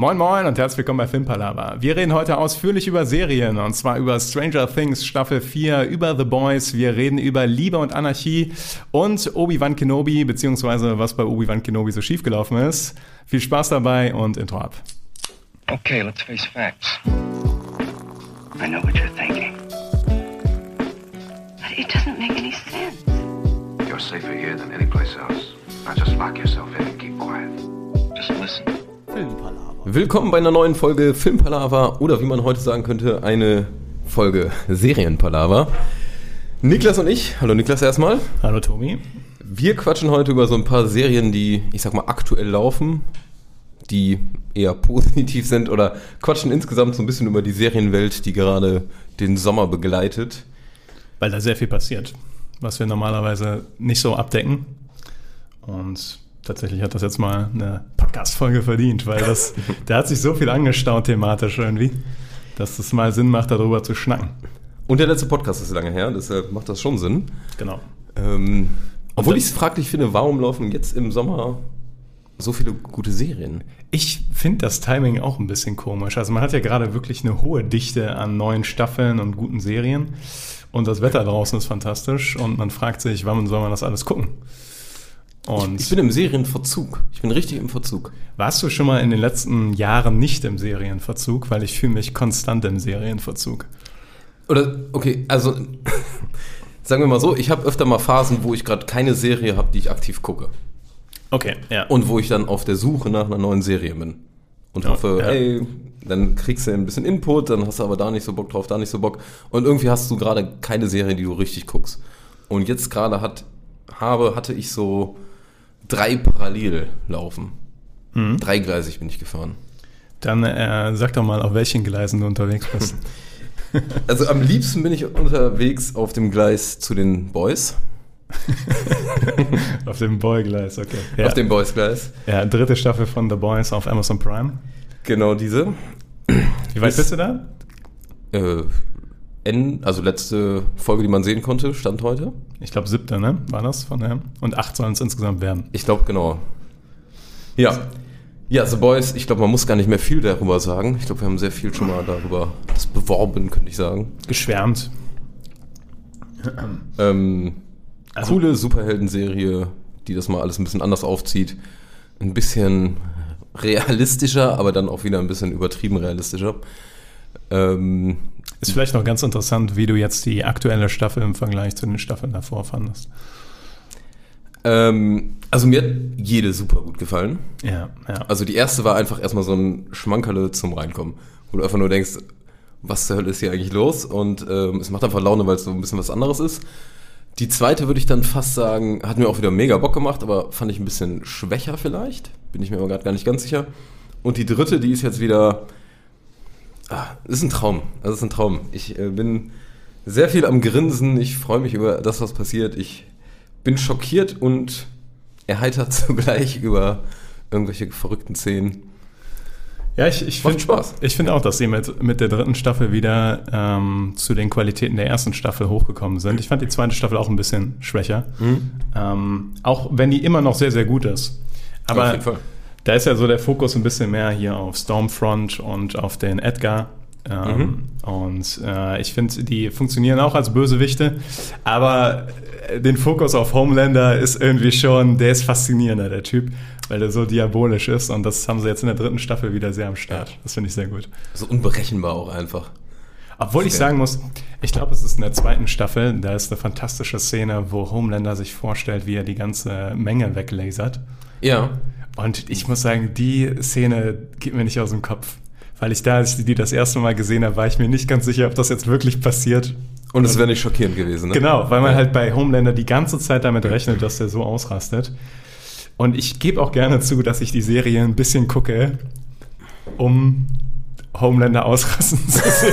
Moin Moin und herzlich willkommen bei Filmpalava. Wir reden heute ausführlich über Serien und zwar über Stranger Things Staffel 4, über The Boys, wir reden über Liebe und Anarchie und Obi-Wan Kenobi, beziehungsweise was bei Obi-Wan Kenobi so schiefgelaufen ist. Viel Spaß dabei und Intro ab. Okay, let's face facts. I know what you're thinking. But it doesn't make any sense. You're safer here than any place else. Now just lock yourself in and keep quiet. Just listen. Willkommen bei einer neuen Folge Filmpalava oder wie man heute sagen könnte, eine Folge Serienpalava. Niklas und ich, hallo Niklas erstmal. Hallo Tobi. Wir quatschen heute über so ein paar Serien, die, ich sag mal, aktuell laufen, die eher positiv sind oder quatschen insgesamt so ein bisschen über die Serienwelt, die gerade den Sommer begleitet. Weil da sehr viel passiert, was wir normalerweise nicht so abdecken. Und tatsächlich hat das jetzt mal eine Podcast-Folge verdient, weil das, da hat sich so viel angestaut thematisch irgendwie, dass es mal Sinn macht, darüber zu schnacken. Und der letzte Podcast ist lange her, deshalb macht das schon Sinn. Genau. Ähm, obwohl ich es fraglich finde, warum laufen jetzt im Sommer so viele gute Serien? Ich finde das Timing auch ein bisschen komisch. Also man hat ja gerade wirklich eine hohe Dichte an neuen Staffeln und guten Serien. Und das Wetter draußen ist fantastisch und man fragt sich, wann soll man das alles gucken? Und Ich bin im Serienverzug. Ich bin richtig im Verzug. warst du schon mal in den letzten Jahren nicht im Serienverzug? Weil ich fühle mich konstant im Serienverzug. Oder, okay, also sagen wir mal so, ich habe öfter mal Phasen, wo ich gerade keine Serie habe, die ich aktiv gucke. Okay, ja. Und wo ich dann auf der Suche nach einer neuen Serie bin. Und Ja, hoffe, ja. ey, dann kriegst du ein bisschen Input, dann hast du aber da nicht so Bock drauf, da nicht so Bock. Und irgendwie hast du gerade keine Serie, die du richtig guckst. Und jetzt gerade hat, habe, hatte ich so drei parallel laufen. Mhm. Dreigleisig bin ich gefahren. Dann äh, sag doch mal, auf welchen Gleisen du unterwegs bist. Also am liebsten bin ich unterwegs auf dem Gleis zu den Boys. auf dem Boy-Gleis, okay. Ja. Auf dem Boys-Gleis. ja, dritte Staffel von The Boys auf Amazon Prime. Genau diese. Wie weit Bis- bist du da? Äh, N, also letzte Folge, die man sehen konnte, stand heute. Ich glaube, siebte, ne? War das von der? Und acht sollen es insgesamt werden. Ich glaube, genau. Ja. Ja, The Boys, ich glaube, man muss gar nicht mehr viel darüber sagen. Ich glaube, wir haben sehr viel schon mal darüber das beworben, könnte ich sagen. Geschwärmt. Ähm, Also- coole Superhelden-Serie, die das mal alles ein bisschen anders aufzieht. Ein bisschen realistischer, aber dann auch wieder ein bisschen übertrieben realistischer. Ähm, Ist vielleicht noch ganz interessant, wie du jetzt die aktuelle Staffel im Vergleich zu den Staffeln davor fandest. ähm, also mir hat jede super gut gefallen. Ja, ja. Also die erste war einfach erstmal so ein Schmankerle zum Reinkommen. Wo du einfach nur denkst, was zur Hölle ist hier eigentlich los? Und ähm, es macht einfach Laune, weil es so ein bisschen was anderes ist. Die zweite würde ich dann fast sagen, hat mir auch wieder mega Bock gemacht, aber fand ich ein bisschen schwächer vielleicht. Bin ich mir aber gerade gar nicht ganz sicher. Und die dritte, die ist jetzt wieder. Ah, ist ein Traum. Das ist ein Traum. Ich äh, bin sehr viel am Grinsen. Ich freue mich über das, was passiert. Ich bin schockiert und erheitert zugleich über irgendwelche verrückten Szenen. Ja, ich, ich finde Spaß. Ich finde auch, dass sie mit, mit der dritten Staffel wieder ähm, zu den Qualitäten der ersten Staffel hochgekommen sind. Ich fand die zweite Staffel auch ein bisschen schwächer. Mhm. Ähm, auch wenn die immer noch sehr, sehr gut ist. Aber Auf jeden Fall. Da ist ja so der Fokus ein bisschen mehr hier auf Stormfront und auf den Edgar. Ähm, Und äh, ich finde, die funktionieren auch als Bösewichte, aber äh, den Fokus auf Homelander ist irgendwie schon, der ist faszinierender, der Typ, weil der so diabolisch ist und das haben sie jetzt in der dritten Staffel wieder sehr am Start. Das finde ich sehr gut. So unberechenbar auch einfach. Obwohl ich sagen muss, ich glaube, es ist in der zweiten Staffel, da ist eine fantastische Szene, wo Homelander sich vorstellt, wie er die ganze Menge weglasert. Ja. Und ich muss sagen, die Szene geht mir nicht aus dem Kopf. Weil ich da, als ich die das erste Mal gesehen habe, war ich mir nicht ganz sicher, ob das jetzt wirklich passiert. Und es wäre nicht schockierend gewesen, ne? Genau, weil man Ja. halt bei Homelander die ganze Zeit damit rechnet, dass der so ausrastet. Und ich gebe auch gerne zu, dass ich die Serie ein bisschen gucke, um Homelander ausrasten zu sehen.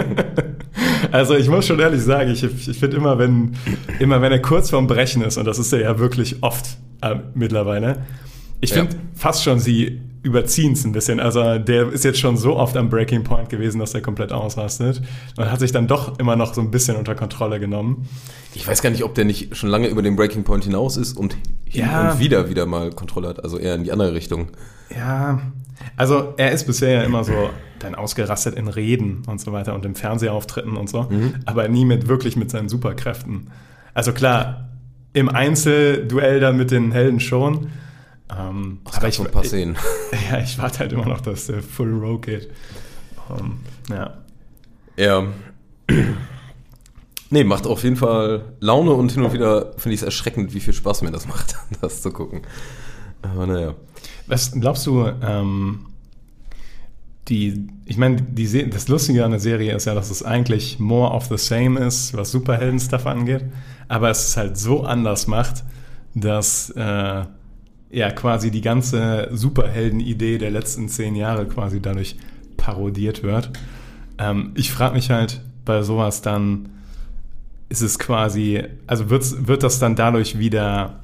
also ich muss schon ehrlich sagen, ich, ich finde immer, wenn, immer wenn er kurz vorm Brechen ist, und das ist er ja wirklich oft äh, mittlerweile, ich Ja. finde fast schon, sie überziehen es ein bisschen. Also der ist jetzt schon so oft am Breaking Point gewesen, dass er komplett ausrastet. Und hat sich dann doch immer noch so ein bisschen unter Kontrolle genommen. Ich weiß gar nicht, ob der nicht schon lange über den Breaking Point hinaus ist und hin Ja. und wieder wieder mal Kontrolle hat, also eher in die andere Richtung. Ja, Also er ist bisher ja immer so dann ausgerastet in Reden und so weiter und im Fernsehauftritten und so, Mhm. aber nie mit wirklich mit seinen Superkräften. Also klar, im Einzelduell dann mit den Helden schon. Ähm, Es gab so ein paar Szenen. Ja, ich warte halt immer noch, dass der Full Row geht. Ähm, ja. Ja. Nee, macht auf jeden Fall Laune und hin und wieder finde ich es erschreckend, wie viel Spaß mir das macht, das zu gucken. Aber naja. Was glaubst du, ähm, die, ich meine, die, das Lustige an der Serie ist ja, dass es eigentlich more of the same ist, was Superhelden-Stuff angeht, aber es ist halt so anders macht, dass äh, ja quasi die ganze Superhelden-Idee der letzten zehn Jahre quasi dadurch parodiert wird. Ähm, ich frage mich halt bei sowas dann, ist es quasi, also wird's, wird das dann dadurch wieder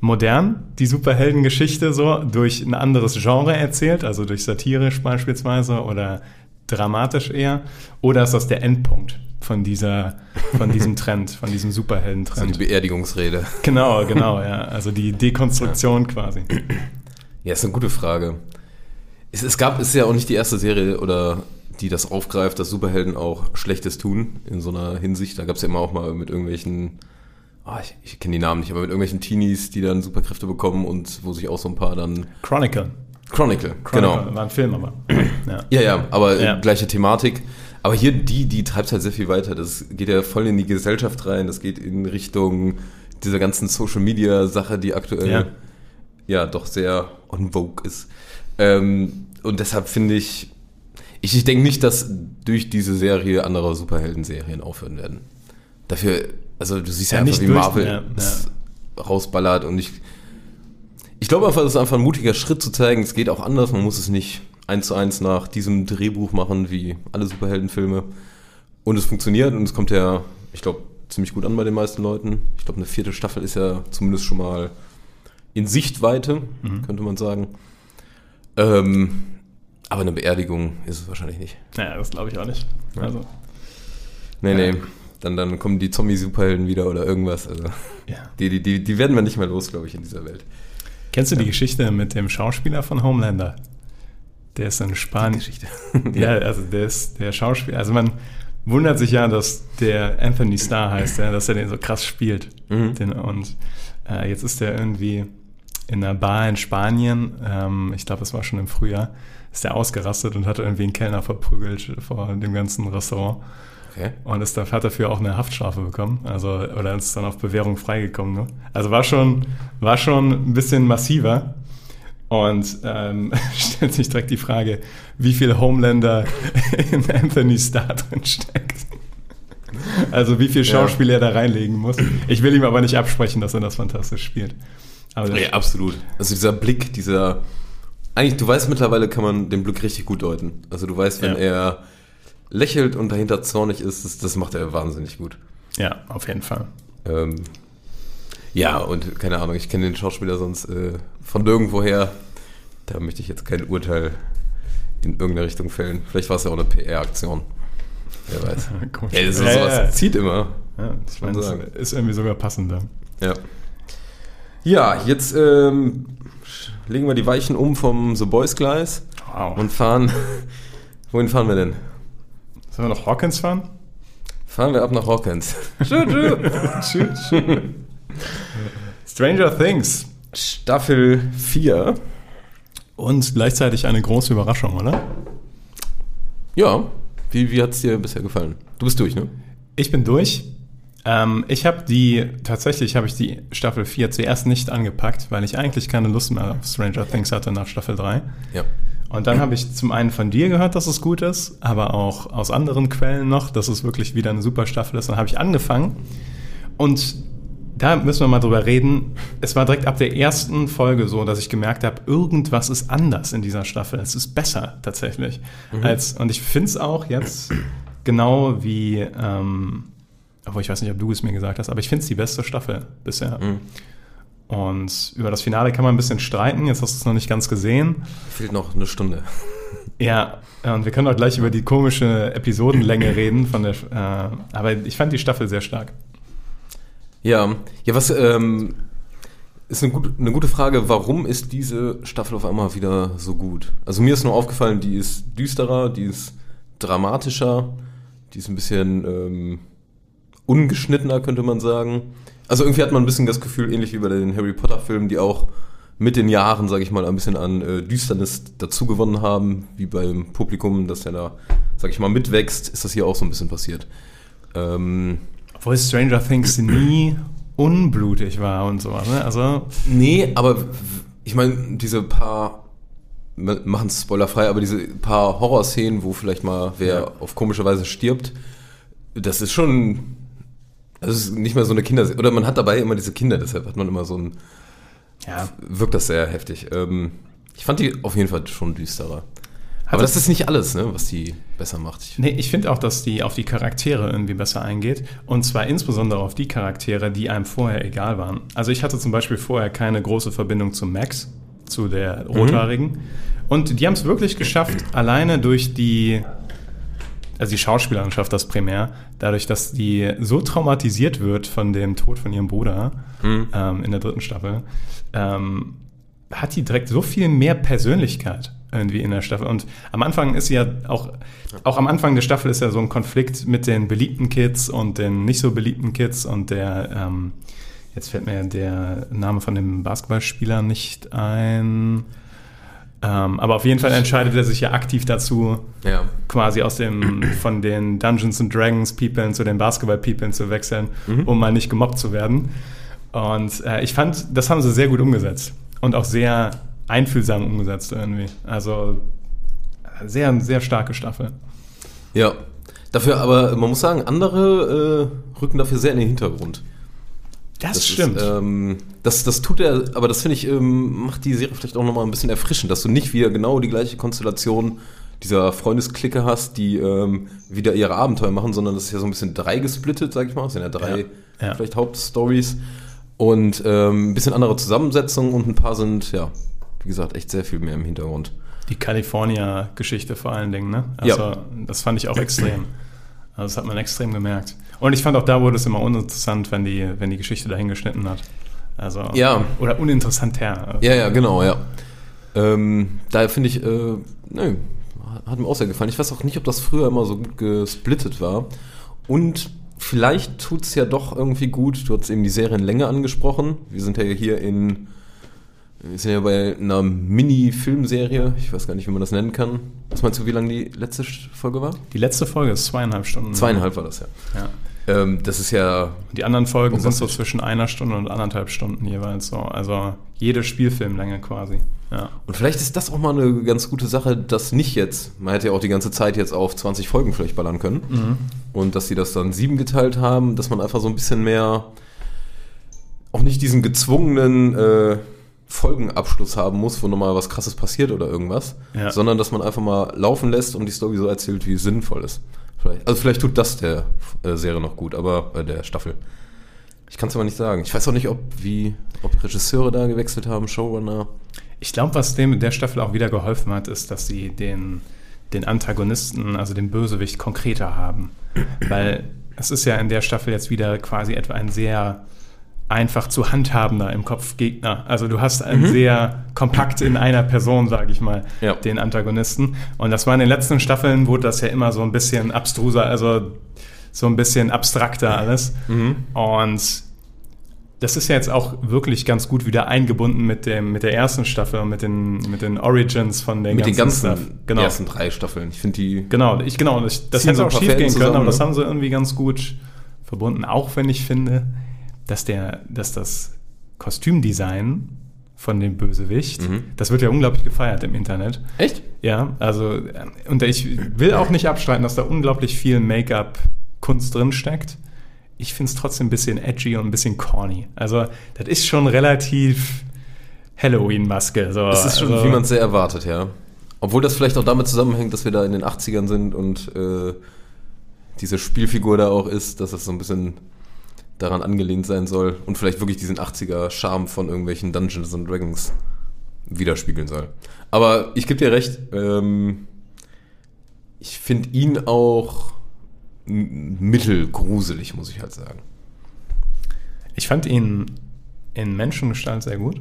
modern, die Superheldengeschichte so, durch ein anderes Genre erzählt, also durch satirisch beispielsweise oder dramatisch eher? Oder ist das der Endpunkt von dieser, von diesem Trend, von diesem So die Superheldentrend? Beerdigungsrede. Genau, genau, ja. Also die Dekonstruktion quasi. Ja, ist eine gute Frage. Es, es gab, es ist ja auch nicht die erste Serie oder die das aufgreift, dass Superhelden auch Schlechtes tun in so einer Hinsicht. Da gab es ja immer auch mal mit irgendwelchen, ah, ich, ich kenne die Namen nicht, aber mit irgendwelchen Teenies, die dann Superkräfte bekommen und wo sich auch so ein paar dann Chronicle. Chronicle, Chronicle genau. War ein Film, aber. Ja. Ja, ja, aber Ja. äh, gleiche Thematik. Aber hier, die, die treibt halt sehr viel weiter. Das geht ja voll in die Gesellschaft rein. Das geht in Richtung dieser ganzen Social Media Sache, die aktuell Ja. ja, doch sehr on vogue ist. Ähm, und deshalb finde ich, ich, ich denke nicht, dass durch diese Serie andere Superhelden-Serien aufhören werden. Dafür, also du siehst ja, Ja, einfach, nicht wie Marvel ja, es rausballert und ich, ich glaube einfach, das ist einfach ein mutiger Schritt zu zeigen, es geht auch anders, man muss es nicht eins zu eins nach diesem Drehbuch machen, wie alle Superheldenfilme. Und es funktioniert und es kommt ja, ich glaube, ziemlich gut an bei den meisten Leuten. Ich glaube, eine vierte Staffel ist ja zumindest schon mal in Sichtweite, könnte man sagen. Ähm, aber eine Beerdigung ist es wahrscheinlich nicht. Naja, das glaube ich auch nicht. Also, Nee, Ja. nee. Dann, dann kommen die Zombie-Superhelden wieder oder irgendwas. Also, ja. die, die, die, die werden wir nicht mehr los, glaube ich, in dieser Welt. Kennst du die Geschichte mit dem Schauspieler von Homelander? Der ist in Spanien. Geschichte. Ja, also der ist der Schauspieler. Also man wundert sich ja, dass der Anthony Starr heißt, ja, dass er den so krass spielt. Mhm. Den, und äh, jetzt ist er irgendwie in einer Bar in Spanien, ähm, ich glaube, es war schon im Frühjahr, ist der ausgerastet und hat irgendwie einen Kellner verprügelt vor dem ganzen Restaurant. Okay. Und ist, hat dafür auch eine Haftstrafe bekommen. Also, oder ist dann auf Bewährung freigekommen. Ne? Also war schon, war schon ein bisschen massiver. Und ähm, stellt sich direkt die Frage, wie viel Homelander in Anthony Starr drin steckt. Also wie viel Ja. Schauspiel er da reinlegen muss. Ich will ihm aber nicht absprechen, dass er das fantastisch spielt. Aber das, Ja, absolut. Also dieser Blick, dieser. Eigentlich, du weißt mittlerweile, kann man den Blick richtig gut deuten. Also du weißt, wenn Ja. er lächelt und dahinter zornig ist, das, das macht er wahnsinnig gut. ja, auf jeden Fall. Ähm, ja, und keine Ahnung, ich kenne den Schauspieler sonst äh, von nirgendwoher. Da möchte ich jetzt kein Urteil in irgendeine Richtung fällen. Vielleicht war es ja auch eine PR-Aktion. Wer weiß. Ja, das ist Ja, sowas ja. zieht immer. Ja, ich meine, das ist irgendwie sogar passender. Ja. Ja, jetzt ähm, legen wir die Weichen um vom The Boys Gleis Wow. und fahren. Wohin fahren wir denn? Sollen wir noch Hawkins fahren? Fahren wir ab nach Hawkins. Tschüss. Stranger Things. Staffel 4. Und gleichzeitig eine große Überraschung, oder? Ja. Wie, wie hat es dir bisher gefallen? Du bist durch, ne? Ich bin durch. Ähm, ich habe die, tatsächlich habe ich die Staffel 4 zuerst nicht angepackt, weil ich eigentlich keine Lust mehr auf Stranger Things hatte nach Staffel 3. Ja. Und dann habe ich zum einen von dir gehört, dass es gut ist, aber auch aus anderen Quellen noch, dass es wirklich wieder eine super Staffel ist. Dann habe ich angefangen und da müssen wir mal drüber reden. Es war direkt ab der ersten Folge so, dass ich gemerkt habe, irgendwas ist anders in dieser Staffel. Es ist besser tatsächlich. Als, und ich finde es auch jetzt genau wie, ähm, obwohl ich weiß nicht, ob du es mir gesagt hast, aber ich finde es die beste Staffel bisher. Mhm. Und über das Finale kann man ein bisschen streiten. Jetzt hast du es noch nicht ganz gesehen. Fehlt noch eine Stunde. Ja, und wir können auch gleich über die komische Episodenlänge reden von der. Äh, aber ich fand die Staffel sehr stark. Ja, ja, was, ähm, Ist eine gute, eine gute Frage, warum ist diese Staffel auf einmal wieder so gut? Also mir ist nur aufgefallen, die ist düsterer, die ist dramatischer, die ist ein bisschen ähm, ungeschnittener, könnte man sagen. Also irgendwie hat man ein bisschen das Gefühl, ähnlich wie bei den Harry Potter-Filmen, die auch mit den Jahren, sage ich mal, ein bisschen an äh, Düsternis dazu gewonnen haben, wie beim Publikum, das ja da, sage ich mal, mitwächst, ist das hier auch so ein bisschen passiert. Ähm, Obwohl Stranger Things nie unblutig war und so. Ne? Also Nee, aber ich meine, diese paar, machen es spoilerfrei, aber diese paar Horrorszenen, wo vielleicht mal wer Ja. auf komische Weise stirbt, das ist schon, das ist nicht mehr so eine Kinder, oder man hat dabei immer diese Kinder, deshalb hat man immer so ein, ja, wirkt das sehr heftig. Ähm, ich fand die auf jeden Fall schon düsterer. Aber das- das ist nicht alles, ne, was die besser macht. Ich, Nee, ich finde auch, dass die auf die Charaktere irgendwie besser eingeht. Und zwar insbesondere auf die Charaktere, die einem vorher egal waren. Also ich hatte zum Beispiel vorher keine große Verbindung zu Max, zu der Rothaarigen. Und die haben es wirklich geschafft, alleine durch die, also die Schauspielerin schafft das primär, dadurch, dass die so traumatisiert wird von dem Tod von ihrem Bruder ähm, in der dritten Staffel, ähm, hat die direkt so viel mehr Persönlichkeit irgendwie in der Staffel. Und am Anfang ist ja auch, auch am Anfang der Staffel ist ja so ein Konflikt mit den beliebten Kids und den nicht so beliebten Kids und der, ähm, jetzt fällt mir der Name von dem Basketballspieler nicht ein. Ähm, aber auf jeden Fall entscheidet er sich ja aktiv dazu, ja. quasi aus dem von den Dungeons and Dragons People zu den Basketball People zu wechseln, um mal nicht gemobbt zu werden. Und äh, ich fand, das haben sie sehr gut umgesetzt und auch sehr einfühlsam umgesetzt irgendwie. Also sehr, sehr starke Staffel. Ja. Dafür aber, man muss sagen, andere äh, rücken dafür sehr in den Hintergrund. Das, Das stimmt. Ist, ähm, das, das tut er, aber das finde ich, ähm, macht die Serie vielleicht auch nochmal ein bisschen erfrischend, dass du nicht wieder genau die gleiche Konstellation dieser Freundesklicke hast, die ähm, wieder ihre Abenteuer machen, sondern das ist ja so ein bisschen drei gesplittet, sag ich mal. Es sind ja drei Ja. Ja. vielleicht Hauptstories und ähm, ein bisschen andere Zusammensetzung und ein paar sind, ja, wie gesagt, echt sehr viel mehr im Hintergrund. Die California-Geschichte vor allen Dingen, ne? Also, Ja. das fand ich auch extrem. Also, das hat man extrem gemerkt. Und ich fand auch da wurde es immer uninteressant, wenn die, wenn die Geschichte dahin geschnitten hat. Also, Ja. Oder uninteressanter. Ja, ja, genau, ja. Ähm, daher finde ich, äh, nö, hat mir auch sehr gefallen. Ich weiß auch nicht, ob das früher immer so gut gesplittet war. Und vielleicht tut es ja doch irgendwie gut. Du hast eben die Serienlänge angesprochen. Wir sind ja hier in, wir sind ja bei einer Mini-Filmserie. Ich weiß gar nicht, wie man das nennen kann. Was meinst du, wie lang die letzte Folge war? Die letzte Folge ist zweieinhalb Stunden. Zweieinhalb war das ja. Ja. Ähm, das ist ja, Die anderen Folgen sind so zwischen einer Stunde und anderthalb Stunden jeweils so. Also jede Spielfilmlänge quasi. Ja. Und vielleicht ist das auch mal eine ganz gute Sache, dass nicht jetzt, man hätte ja auch die ganze Zeit jetzt auf 20 Folgen vielleicht ballern können. Und dass sie das dann sieben geteilt haben, dass man einfach so ein bisschen mehr, auch nicht diesen gezwungenen äh, Folgenabschluss haben muss, wo nochmal was krasses passiert oder irgendwas, Ja. sondern dass man einfach mal laufen lässt und die Story so erzählt, wie es sinnvoll ist. Vielleicht, also vielleicht tut das der äh, Serie noch gut, aber äh, der Staffel. Ich kann es aber nicht sagen. Ich weiß auch nicht, ob wie, ob Regisseure da gewechselt haben, Showrunner. Ich glaube, was dem in der Staffel auch wieder geholfen hat, ist, dass sie den, den Antagonisten, also den Bösewicht, konkreter haben. Weil es ist ja in der Staffel jetzt wieder quasi etwa ein sehr einfach zu handhabender im Kopf Gegner. Also du hast einen sehr kompakt in einer Person, sage ich mal, Ja. den Antagonisten. Und das war in den letzten Staffeln, wurde das ja immer so ein bisschen abstruser, also so ein bisschen abstrakter alles. Und das ist ja jetzt auch wirklich ganz gut wieder eingebunden mit, dem, mit der ersten Staffel und mit den, mit den Origins von den Mit den ganzen Stuff. Genau. ersten drei Staffeln. Ich finde die. Genau, ich, genau das hätte so auch schief gehen können, aber das haben sie irgendwie ganz gut verbunden. Auch wenn ich finde, dass, der, dass das Kostümdesign von dem Bösewicht, Mhm. das wird ja unglaublich gefeiert im Internet. Echt? Ja, also, äh, und ich will auch nicht abstreiten, dass da unglaublich viel Make-up-Kunst drin steckt. Ich finde es trotzdem ein bisschen edgy und ein bisschen corny. Also, das ist schon relativ Halloween-Maske. So. Es ist schon, also, wie man es sehr erwartet, ja. Obwohl das vielleicht auch damit zusammenhängt, dass wir da in den 80ern sind und äh, diese Spielfigur da auch ist, dass es so ein bisschen daran angelehnt sein soll und vielleicht wirklich diesen 80er-Charme von irgendwelchen Dungeons and Dragons widerspiegeln soll. Aber ich gebe dir recht, ähm, ich finde ihn auch mittelgruselig, muss ich halt sagen. Ich fand ihn in Menschengestalt sehr gut.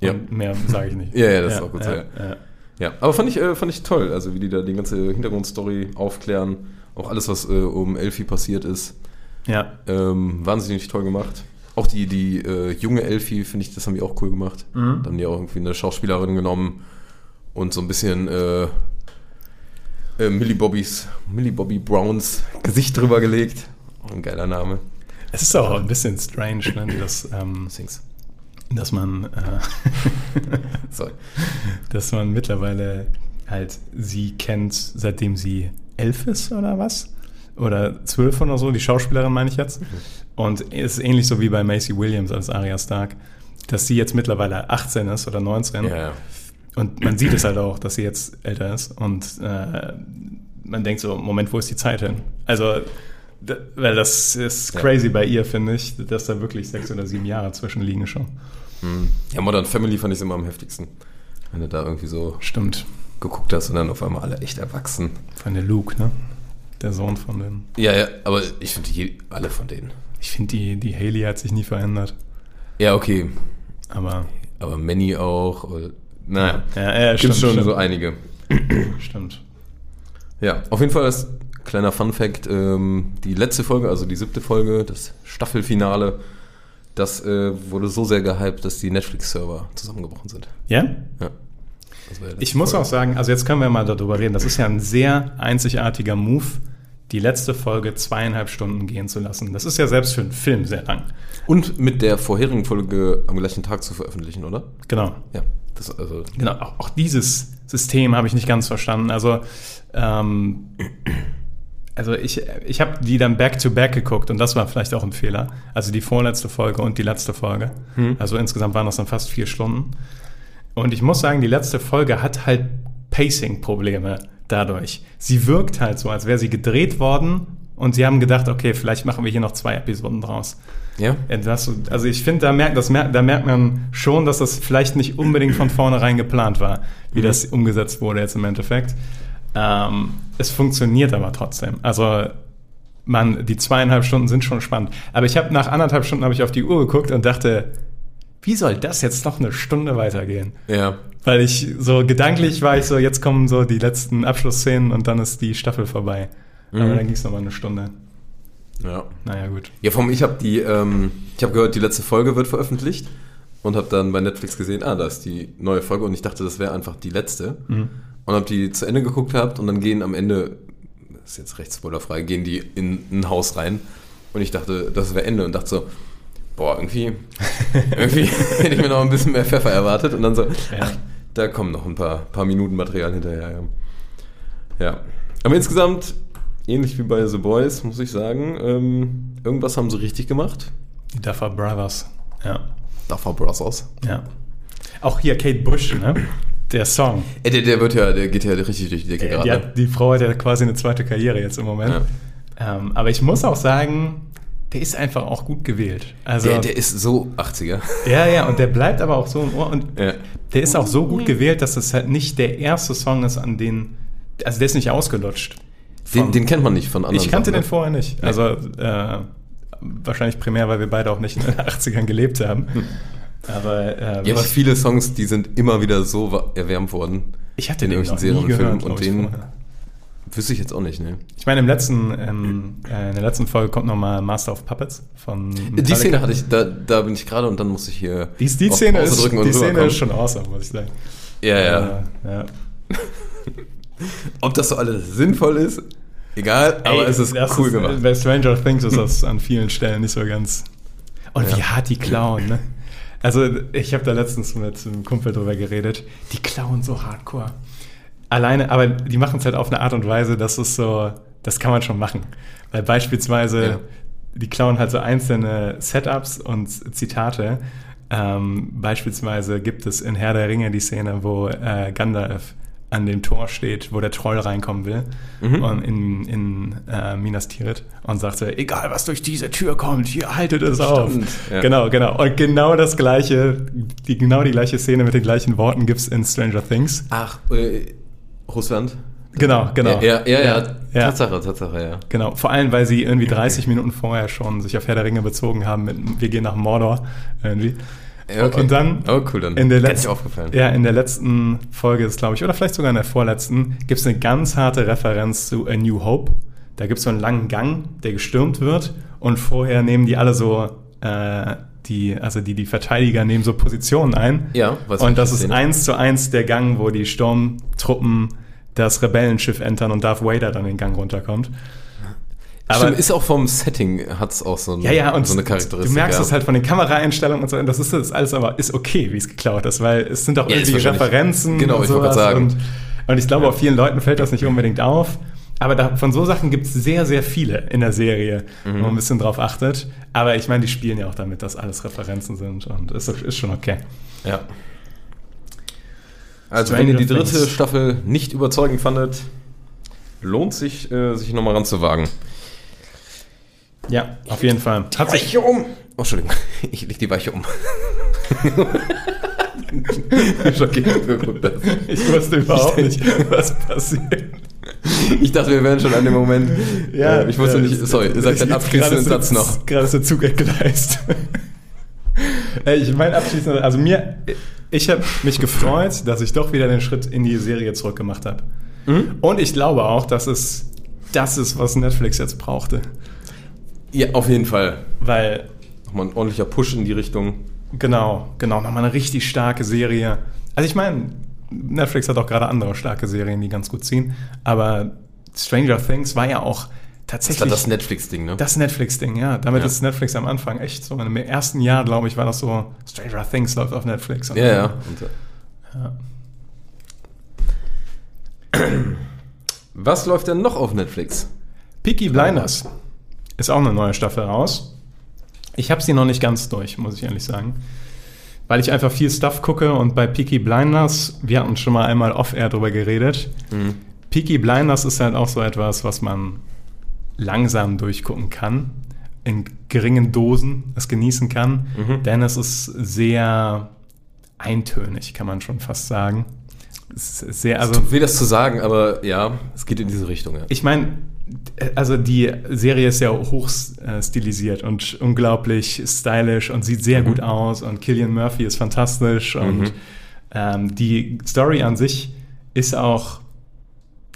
Ja. Und mehr sage ich nicht. Ja, ja, das ist auch gut Ja, ja. ja. Ja, aber fand ich, äh, fand ich toll, also wie die da die ganze Hintergrundstory aufklären, auch alles, was äh, um Elfie passiert ist, ja. ähm, wahnsinnig toll gemacht. Auch die, die äh, junge Elfie, finde ich, das haben die auch cool gemacht. Mhm. Da haben die auch irgendwie eine Schauspielerin genommen und so ein bisschen äh, äh, Millie Bobbys, Millie Bobby Browns Gesicht drüber gelegt. Auch ein geiler Name. Es ist auch ein bisschen strange, ne, dass, ähm, dass man äh, Sorry. dass man mittlerweile halt sie kennt, seitdem sie elf ist oder was? Oder zwölf oder so, die Schauspielerin meine ich jetzt. Und es ist ähnlich so wie bei Macy Williams als Arya Stark, dass sie jetzt mittlerweile 18 ist oder 19. Ja, ja. Und man sieht es halt auch, dass sie jetzt älter ist. Und äh, man denkt so, Moment, wo ist die Zeit hin? Also, weil das ist Ja. crazy bei ihr, finde ich, dass da wirklich sechs oder sieben Jahre zwischen liegen schon. Hm. Ja, Modern Family fand ich immer am heftigsten. Wenn du da irgendwie so Stimmt. geguckt hast und dann auf einmal alle echt erwachsen. Von der Luke, ne? Der Sohn von dem. Ja, ja, aber ich finde alle von denen. Ich finde, die, die Haley hat sich nie verändert. Ja, okay. Aber Aber Manny auch. Oder, naja, ja, ja gibt schon stimmt. so einige. Stimmt. Ja, auf jeden Fall ist kleiner Fun Fact, ähm, die letzte Folge, also die siebte Folge, das Staffelfinale, das äh, wurde so sehr gehypt, dass die Netflix-Server zusammengebrochen sind. Ja? Ja. Ich muss Folge. auch sagen, also jetzt können wir mal darüber reden. Das ist ja ein sehr einzigartiger Move, die letzte Folge zweieinhalb Stunden gehen zu lassen. Das ist ja selbst für einen Film sehr lang. Und mit der vorherigen Folge am gleichen Tag zu veröffentlichen, oder? Genau. Ja. Das, also, Genau, auch, auch dieses System habe ich nicht ganz verstanden. Also, ähm, also ich, ich habe die dann back-to-back geguckt und das war vielleicht auch ein Fehler. Also die vorletzte Folge und die letzte Folge. Also insgesamt waren das dann fast vier Stunden. Und ich muss sagen, die letzte Folge hat halt Pacing-Probleme dadurch. Sie wirkt halt so, als wäre sie gedreht worden und sie haben gedacht, okay, vielleicht machen wir hier noch zwei Episoden draus. ja? Etwas, also ich finde, da merkt, das merkt, da merkt man schon, dass das vielleicht nicht unbedingt von vornherein geplant war, wie das umgesetzt wurde jetzt im Endeffekt. Ähm, es funktioniert aber trotzdem. Also man, die zweieinhalb Stunden sind schon spannend. Aber ich habe nach anderthalb Stunden habe ich auf die Uhr geguckt und dachte, wie soll das jetzt noch eine Stunde weitergehen? Ja. Weil ich so gedanklich war ich so, jetzt kommen so die letzten Abschlussszenen und dann ist die Staffel vorbei. Aber Mhm. dann ging es nochmal eine Stunde. Ja. Naja, gut. Ja, vom, ich habe die, ähm, ich habe gehört, die letzte Folge wird veröffentlicht und habe dann bei Netflix gesehen, ah, da ist die neue Folge und ich dachte, das wäre einfach die letzte Mhm. und habe die zu Ende geguckt gehabt und dann gehen am Ende, das ist jetzt recht spoilerfrei, gehen die in ein Haus rein und ich dachte, das wäre Ende und dachte so, boah, irgendwie, irgendwie hätte ich mir noch ein bisschen mehr Pfeffer erwartet und dann so, ach, da kommen noch ein paar, paar Minuten Material hinterher. Ja. ja. Aber insgesamt, ähnlich wie bei The Boys, muss ich sagen, ähm, irgendwas haben sie richtig gemacht. Die Duffer Brothers. Ja. Duffer Brothers. Ja. Auch hier Kate Bush, ne? Der Song. Äh, der, der wird ja, der geht ja richtig durch die Decke Äh, gerade. Die, ne? die Frau hat ja quasi eine zweite Karriere jetzt im Moment. Ähm, aber ich muss auch sagen, der ist einfach auch gut gewählt. Also, Der, der ist so 80er. ja, ja, und der bleibt aber auch so im Ohr. Und Ja. der ist auch so gut gewählt, dass das halt nicht der erste Song ist, an den. Also der ist nicht ausgelutscht. Den, Von- den kennt man nicht von anderen. Ich kannte Sachen, den vorher nicht. Also äh, wahrscheinlich primär, weil wir beide auch nicht in den 80ern gelebt haben. Aber, äh, Ja, aber ich, viele Songs, die sind immer wieder so erwärmt worden. ich hatte in den irgendwelchen Serien und Filmen und ich, den vorher. Wüsste ich jetzt auch nicht, ne? Ich meine, im letzten, ähm, äh, in der letzten Folge kommt nochmal Master of Puppets von Die Metallica. Szene hatte ich, da, da bin ich gerade und dann musste ich hier. Die, die Szene, ist, die Szene ist schon awesome, muss ich sagen. Ja, ja. Äh, ja. Ob das so alles sinnvoll ist, egal, aber Ey, es ist cool ist, gemacht. Bei Stranger Things ist das an vielen Stellen nicht so ganz. Und Ja. wie hart die klauen, ne? Also, ich habe da letztens mit einem Kumpel drüber geredet. Die klauen so hardcore. Alleine, aber die machen es halt auf eine Art und Weise, dass es so, das kann man schon machen. Weil beispielsweise, Ja. die klauen halt so einzelne Setups und Zitate. Ähm, beispielsweise gibt es in Herr der Ringe die Szene, wo äh, Gandalf an dem Tor steht, wo der Troll reinkommen will, Mhm. und in, in äh, Minas Tirith und sagte, egal was durch diese Tür kommt, hier haltet es auf. ja. Genau, genau. Und genau das gleiche, die, genau die gleiche Szene mit den gleichen Worten gibt es in Stranger Things. Ach, äh, Russland? Genau, genau. Ja, ja, ja, ja. Ja. Tatsache, Tatsache, ja. Genau, vor allem, weil sie irgendwie 30 Minuten vorher schon sich auf Herr der Ringe bezogen haben mit Wir gehen nach Mordor irgendwie. Ja, okay. Und dann Oh, cool, dann. in der letzten, nicht aufgefallen. Ja, in der letzten Folge ist, glaube ich, oder vielleicht sogar in der vorletzten, gibt es eine ganz harte Referenz zu A New Hope. Da gibt es so einen langen Gang, der gestürmt wird und vorher nehmen die alle so, äh, die, also die, die Verteidiger nehmen so Positionen ein. Ja, weiß Und das ist eins zu eins der Gang, wo die Sturmtruppen das Rebellenschiff entern und Darth Vader dann den Gang runterkommt. Aber Stimmt, ist auch vom Setting, hat es auch so, ein, ja, ja, und so eine Charakteristik. du merkst ja. es halt von den Kameraeinstellungen und so, und das ist das alles aber ist okay, wie es geklaut ist, weil es sind auch Ja, irgendwie Referenzen Genau, und ich wollte gerade sagen. Und, und ich glaube, auf vielen Leuten fällt das nicht unbedingt auf, aber da, von so Sachen gibt es sehr, sehr viele in der Serie, Mhm. wo man ein bisschen drauf achtet. Aber ich meine, die spielen ja auch damit, dass alles Referenzen sind und ist, ist schon okay. Ja. Also, Stranger wenn ihr die dritte Things. Staffel nicht überzeugend fandet, lohnt sich, äh, sich nochmal ranzuwagen. Ja, auf jeden Fall. Hat sich, Weiche um! Oh, Entschuldigung, ich leg die Weiche um. Schockiert ich wusste überhaupt nicht, was passiert. Ich dachte, wir wären schon an dem Moment. äh, ich wusste ja, nicht, sorry, ich- den abschließenden Satz ist- noch. Gerade ist der Zug weggeleist. Äh, ich mein abschließender, also mir, ich habe mich gefreut, dass ich doch wieder den Schritt in die Serie zurückgemacht habe. Mhm. Und ich glaube auch, dass es das ist, was Netflix jetzt brauchte. Ja, auf jeden Fall. Weil, Nochmal ein ordentlicher Push in die Richtung. genau, genau, nochmal eine richtig starke Serie. Also ich meine, Netflix hat auch gerade andere starke Serien, die ganz gut ziehen. Aber Stranger Things war ja auch Das tatsächlich war das Netflix-Ding, ne? Das Netflix-Ding, ja. Damit Ja. ist Netflix am Anfang echt so. Im ersten Jahr, glaube ich, war das so, Stranger Things läuft auf Netflix. Ja, ja. äh, Was läuft denn noch auf Netflix? Peaky Blinders ist auch eine neue Staffel raus. Ich habe sie noch nicht ganz durch, muss ich ehrlich sagen. Weil ich einfach viel Stuff gucke und bei Peaky Blinders, wir hatten schon mal einmal off-air drüber geredet. Mhm. Peaky Blinders ist halt auch so etwas, was man langsam durchgucken kann, in geringen Dosen es genießen kann, Mhm. denn es ist sehr eintönig, kann man schon fast sagen. Es ist sehr, also Tut weh, das zu sagen, aber ja, es geht in diese Richtung, ja. ich meine, also die Serie ist ja hoch äh, stilisiert und unglaublich stylisch und sieht sehr gut aus und Killian Murphy ist fantastisch und ähm, die Story an sich ist auch,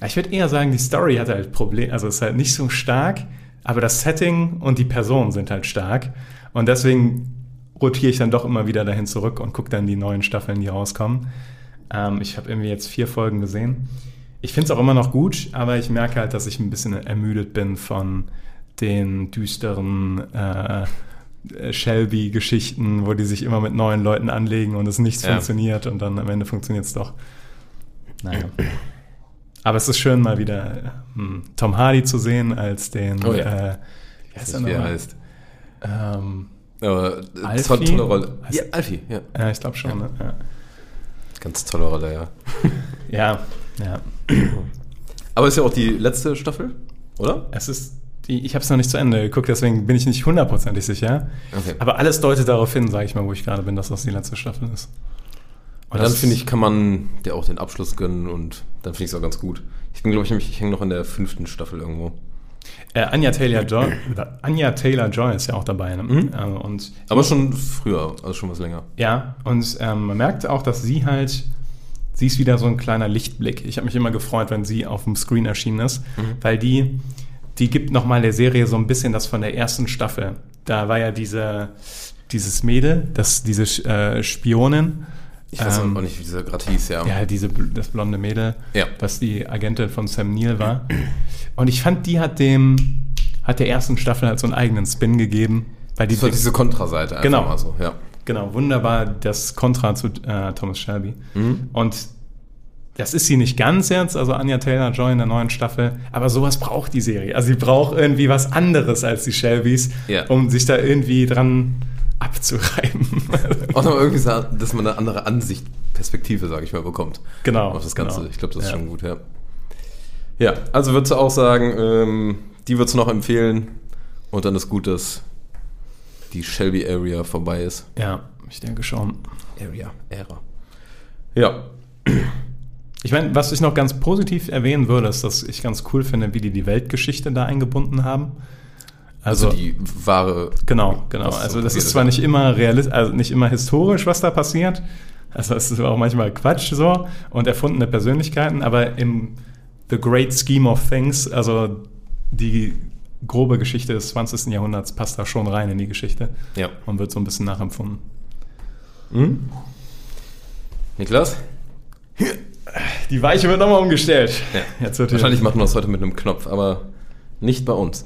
ich würde eher sagen, die Story hat halt Probleme, also ist halt nicht so stark, aber das Setting und die Personen sind halt stark und deswegen rotiere ich dann doch immer wieder dahin zurück und gucke dann die neuen Staffeln, die rauskommen. Ähm, ich habe irgendwie jetzt vier Folgen gesehen. Ich finde es auch immer noch gut, aber ich merke halt, dass ich ein bisschen ermüdet bin von den düsteren äh, Shelby-Geschichten, wo die sich immer mit neuen Leuten anlegen und es nichts Ja. funktioniert und dann am Ende funktioniert es doch. Naja. Aber es ist schön, mal wieder hm, Tom Hardy zu sehen als den. Oh ja. äh, wie heißt Wie er nochmal? heißt. Ähm, Aber äh, Alfie? tolle, tolle Rolle. Ja, Alfie, ja. ja, ich glaube schon. Ne? Ja. Ganz tolle Rolle, ja. ja, ja. Aber ist ja auch die letzte Staffel, oder? Es ist, die, ich habe es noch nicht zu Ende geguckt, deswegen bin ich nicht hundertprozentig sicher. Okay. Aber alles deutet darauf hin, sage ich mal, wo ich gerade bin, dass das die letzte Staffel ist. Und dann finde ich, kann man dir auch den Abschluss gönnen und dann finde ich es auch ganz gut. Ich bin, glaube ich, nämlich, ich hänge noch in der fünften Staffel irgendwo. Äh, Anja Taylor-Joy Anja Taylor-Joy ist ja auch dabei. Ne? Mhm. Äh, und Aber schon früher, also schon was länger. Ja, und ähm, man merkt auch, dass sie halt, sie ist wieder so ein kleiner Lichtblick. Ich habe mich immer gefreut, wenn sie auf dem Screen erschienen ist, weil die, die gibt nochmal der Serie so ein bisschen das von der ersten Staffel. Da war ja diese, dieses Mädel, das, diese äh, Spionin. Ich weiß Ähm, auch nicht, wie dieser gerade hieß, ja. Ja, diese, das blonde Mädel, Ja. was die Agentin von Sam Neill war. Und ich fand, die hat dem, hat der ersten Staffel halt so einen eigenen Spin gegeben. Weil die Das war diese Kontraseite einfach Genau. mal so, ja. Genau, wunderbar das Kontra zu äh, Thomas Shelby. Mhm. Und das ist sie nicht ganz jetzt, also Anja Taylor-Joy in der neuen Staffel, aber sowas braucht die Serie. Also sie braucht irgendwie was anderes als die Shelbys, Ja. um sich da irgendwie dran abzureiben. Auch noch irgendwie, so, dass man eine andere Ansicht, Perspektive, sage ich mal, bekommt. Genau, Auf das Ganze. genau. Ich glaube, das ist Ja. schon gut, ja. Ja, also würdest du auch sagen, ähm, die würdest du noch empfehlen und dann ist gut, dass die Shelby Area vorbei ist. ja, ich denke schon. Area, Ära. Ja. Ich meine, was ich noch ganz positiv erwähnen würde, ist, dass ich ganz cool finde, wie die die Weltgeschichte da eingebunden haben. Also, die wahre. Genau, genau. Also das ist zwar nicht immer realist, also nicht immer historisch, was da passiert. Also es ist auch manchmal Quatsch so und erfundene Persönlichkeiten, aber im The Great Scheme of Things, also die grobe Geschichte des 20. Jahrhunderts passt da schon rein in die Geschichte Ja. und wird so ein bisschen nachempfunden. Niklas? Die Weiche wird nochmal umgestellt. Ja. Jetzt wird Wahrscheinlich machen wir es heute mit einem Knopf, aber nicht bei uns.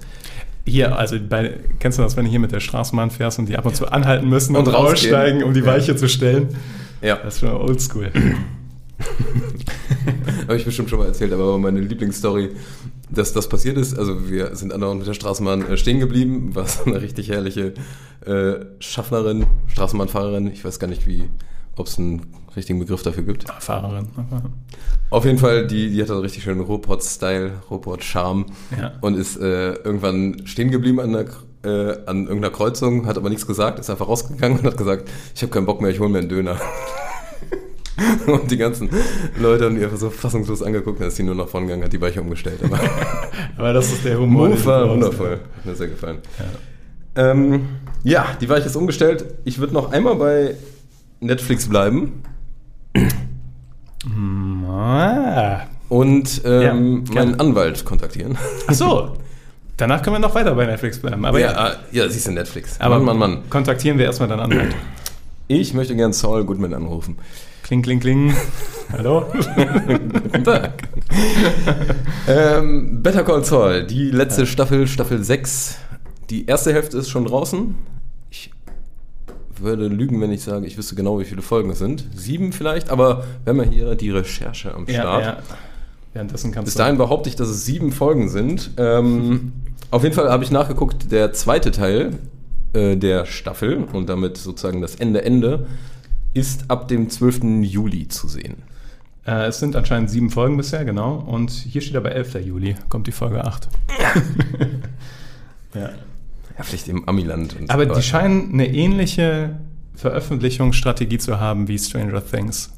Hier, also bei, kennst du das, wenn du hier mit der Straßenbahn fährst und die ab und zu anhalten müssen und, Und rausgehen. aussteigen, um die Ja. Weiche zu stellen? Ja. Das ist schon oldschool. Habe ich bestimmt schon mal erzählt, aber meine Lieblingsstory, dass das passiert ist, also wir sind andauernd mit der Straßenbahn äh, stehen geblieben, war so eine richtig herrliche äh, Schaffnerin, Straßenbahnfahrerin, ich weiß gar nicht wie, ob es einen richtigen Begriff dafür gibt. Fahrerin. Auf jeden Fall, die, die hatte so richtig schönen Ruhrpott-Style, Ruhrpott-Charme Ja. und ist äh, irgendwann stehen geblieben an, der, äh, an irgendeiner Kreuzung, hat aber nichts gesagt, ist einfach rausgegangen und hat gesagt, ich habe keinen Bock mehr, ich hole mir einen Döner. und die ganzen Leute haben die einfach so fassungslos angeguckt, ist sie nur nach vorne gegangen, hat die Weiche umgestellt. Aber Aber das ist der Humor. Move war wundervoll, hat mir sehr gefallen. Ja, ähm, ja die Weiche ist umgestellt. Ich würde noch einmal bei Netflix bleiben brauchst. Ah. und ähm, Ja, meinen Anwalt kontaktieren. Ach so. Danach können wir noch weiter bei Netflix bleiben. Aber ja, ja, ja, siehst du Netflix. aber Mann, Mann, Mann. kontaktieren wir erstmal deinen Anwalt. Ich möchte gern Saul Goodman anrufen. Kling, kling, kling. Hallo? Guten Tag. ähm, Better Call Saul, die letzte Staffel, Staffel 6. Die erste Hälfte ist schon draußen. Ich würde lügen, wenn ich sage, ich wüsste genau, wie viele Folgen es sind. Sieben vielleicht, aber wir haben ja hier die Recherche am Start. ja, ja. Währenddessen kannst Bis du. dahin behaupte ich, dass es sieben Folgen sind. Ähm, auf jeden Fall habe ich nachgeguckt, der zweite Teil äh, der Staffel und damit sozusagen das Ende Ende ist ab dem 12. Juli zu sehen. Äh, es sind anscheinend sieben Folgen bisher, genau. Und hier steht aber 11. Juli, kommt die Folge 8. ja. Ja, vielleicht im Amiland. Und Aber die scheinen eine ähnliche Veröffentlichungsstrategie zu haben wie Stranger Things.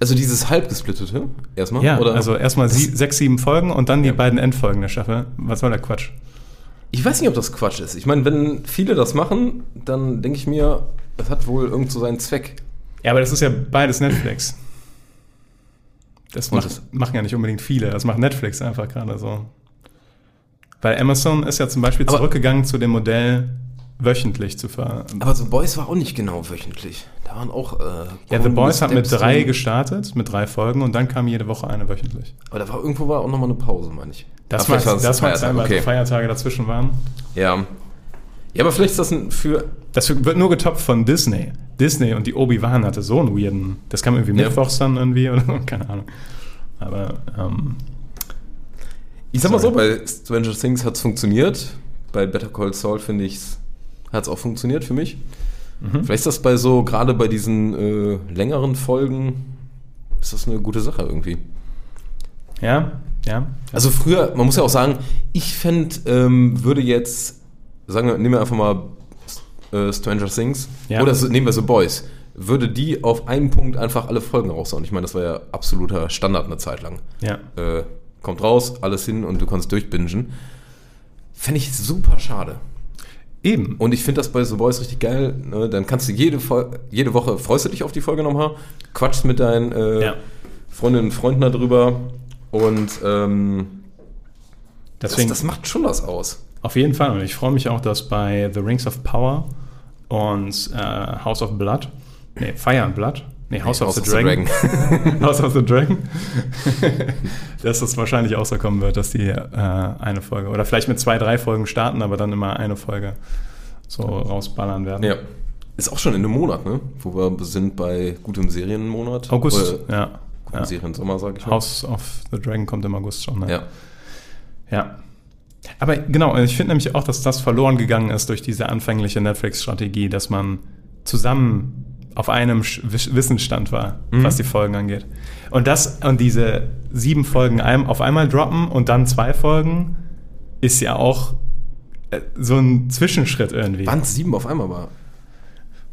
Also dieses halbgesplittete erstmal? Ja, oder? also erstmal sie, sechs, sieben Folgen und dann die Ja. beiden Endfolgen der Staffel. Was soll der Quatsch? Ich weiß nicht, ob das Quatsch ist. Ich meine, wenn viele das machen, dann denke ich mir, das hat wohl irgend so seinen Zweck. Ja, aber das ist ja beides Netflix. Das, macht, das- machen ja nicht unbedingt viele. Das macht Netflix einfach gerade so. Weil Amazon ist ja zum Beispiel Aber- zurückgegangen zu dem Modell, wöchentlich zu ver. Aber The Boys war auch nicht genau wöchentlich. Da waren auch. Äh, Ja, The Boys hat mit drei drin. gestartet, mit drei Folgen und dann kam jede Woche eine wöchentlich. Aber da war irgendwo war auch nochmal eine Pause, meine ich. Das war es das sein, weil okay. Feiertage dazwischen waren. Ja. Ja, aber vielleicht ist das ein für. Das wird nur getoppt von Disney. Disney und die Obi-Wan hatte so einen weirden. Das kam irgendwie Ja. mittwochs dann irgendwie oder keine Ahnung. Aber ähm, Ich sag mal so, bei Stranger Things hat es funktioniert. Bei Better Call Saul finde ich hat es auch funktioniert für mich. Mhm. Vielleicht ist das bei so, gerade bei diesen äh, längeren Folgen, ist das eine gute Sache irgendwie. ja, ja. Also früher, man muss ja auch sagen, ich fände, ähm, würde jetzt, sagen wir, nehmen wir einfach mal äh, Stranger Things Ja. oder nehmen wir The Boys, würde die auf einen Punkt einfach alle Folgen raushauen. Ich meine, das war ja absoluter Standard eine Zeit lang. ja. Äh, kommt raus, alles hin und du kannst durchbingen. Fände ich super schade. Eben. Und ich finde das bei The Boys richtig geil. Ne? Dann kannst du jede, jede Woche, freust du dich auf die Folge nochmal, quatschst mit deinen äh, Ja. Freundinnen und Freunden darüber und ähm, das, Deswegen, das macht schon was aus. Auf jeden Fall. Und ich freue mich auch, dass bei The Rings of Power und äh, House of Blood, nee, Fire and Blood, nee, House, of, the, Dragon, House of the Dragon, dass das wahrscheinlich auch so kommen wird, dass die äh, eine Folge oder vielleicht mit zwei, drei Folgen starten, aber dann immer eine Folge so rausballern werden. ja. Ist auch schon in einem Monat, ne? Wo wir sind bei gutem Serienmonat. August, Oder ja. gutem ja. Seriensommer, sag ich mal. House of the Dragon kommt im August schon. Ne? Ja. Ja. Aber genau, ich finde nämlich auch, dass das verloren gegangen ist durch diese anfängliche Netflix-Strategie, dass man zusammen auf einem Wissensstand war, Mhm. was die Folgen angeht. Und das und diese sieben Folgen auf einmal droppen und dann zwei Folgen ist ja auch äh, so ein Zwischenschritt irgendwie. Waren es sieben auf einmal war?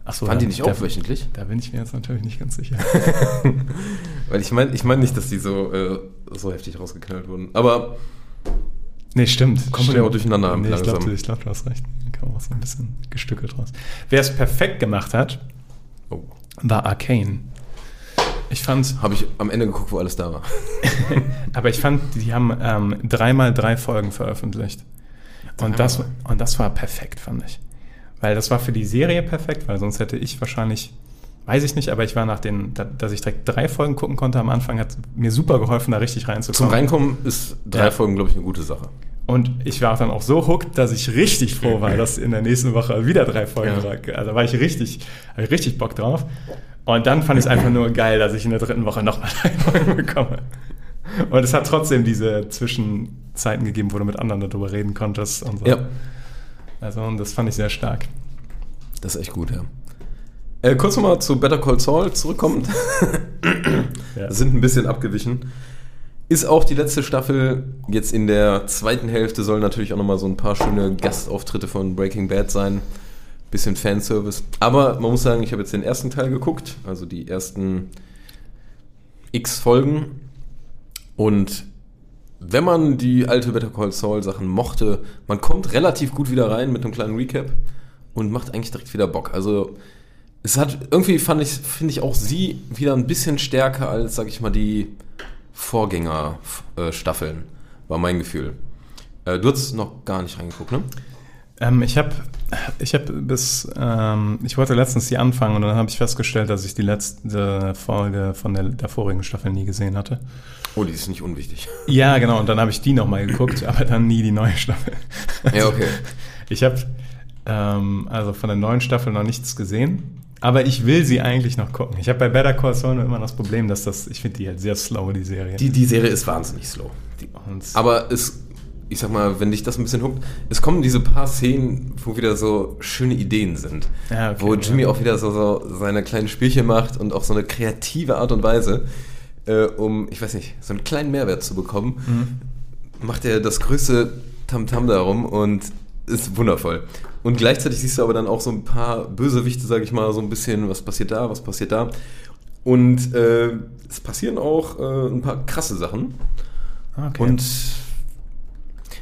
Achso, Waren die nicht auch wöchentlich? Da bin ich mir jetzt natürlich nicht ganz sicher. Weil ich meine ich mein nicht, dass die so, äh, so heftig rausgeknallt wurden. Aber Nee, stimmt. Kommt man ja auch durcheinander Nee, ich langsam. glaube, glaub, du hast recht. Da kam auch so ein bisschen gestückelt raus. Wer es perfekt gemacht hat, oh, war Arcane. Ich fand, habe ich am Ende geguckt, wo alles da war. aber ich fand, die haben ähm, dreimal drei Folgen veröffentlicht. Und das, und das war perfekt, fand ich. Weil das war für die Serie perfekt, weil sonst hätte ich wahrscheinlich, weiß ich nicht, aber ich war nach den, da, dass ich direkt drei Folgen gucken konnte am Anfang, hat mir super geholfen, da richtig Zum reinzukommen. Reinkommen ist drei Ja. Folgen, glaube ich, eine gute Sache. Und ich war dann auch so hooked, dass ich richtig froh war, dass in der nächsten Woche wieder drei Folgen Ja. war. Also da war ich richtig, ich richtig Bock drauf. Und dann fand ich es einfach nur geil, dass ich in der dritten Woche nochmal drei Folgen bekomme. Und es hat trotzdem diese Zwischenzeiten gegeben, wo du mit anderen darüber reden konntest und so. Ja. Also und das fand ich sehr stark. Das ist echt gut, ja. Äh, kurz nochmal zu Better Call Saul zurückkommend. Ja. sind ein bisschen abgewichen. Ist auch die letzte Staffel. Jetzt in der zweiten Hälfte sollen natürlich auch nochmal so ein paar schöne Gastauftritte von Breaking Bad sein. Bisschen Fanservice. Aber man muss sagen, ich habe jetzt den ersten Teil geguckt, also die ersten x Folgen. Und wenn man die alte Better Call Saul Sachen mochte, man kommt relativ gut wieder rein mit einem kleinen Recap und macht eigentlich direkt wieder Bock. Also es hat irgendwie fand ich finde ich auch sie wieder ein bisschen stärker als sag ich mal die Vorgänger äh, Staffeln war mein Gefühl. Äh, du hast noch gar nicht reingeguckt, ne? Ähm, ich habe ich hab bis, ähm, ich wollte letztens die anfangen und dann habe ich festgestellt, dass ich die letzte Folge von der, der vorigen Staffel nie gesehen hatte. Oh, die ist nicht unwichtig. Ja, genau, und dann habe ich die nochmal geguckt, aber dann nie die neue Staffel. Ja, okay. Ich habe ähm, also von der neuen Staffel noch nichts gesehen, aber ich will sie eigentlich noch gucken. Ich habe bei Better Call Saul immer das Problem, dass das, ich finde die halt sehr slow, die Serie. Die, die Serie ist wahnsinnig slow. Die, aber es, ich sag mal, wenn dich das ein bisschen huckt, es kommen diese paar Szenen, wo wieder so schöne Ideen sind. Ja, okay, wo Jimmy ja. auch wieder so, so seine kleinen Spielchen macht und auf so eine kreative Art und Weise, äh, um, ich weiß nicht, so einen kleinen Mehrwert zu bekommen, macht er das größte Tamtam darum und ist wundervoll. Und gleichzeitig siehst du aber dann auch so ein paar Bösewichte, sag ich mal, so ein bisschen, was passiert da, was passiert da. Und äh, es passieren auch äh, ein paar krasse Sachen. Ah, okay. Und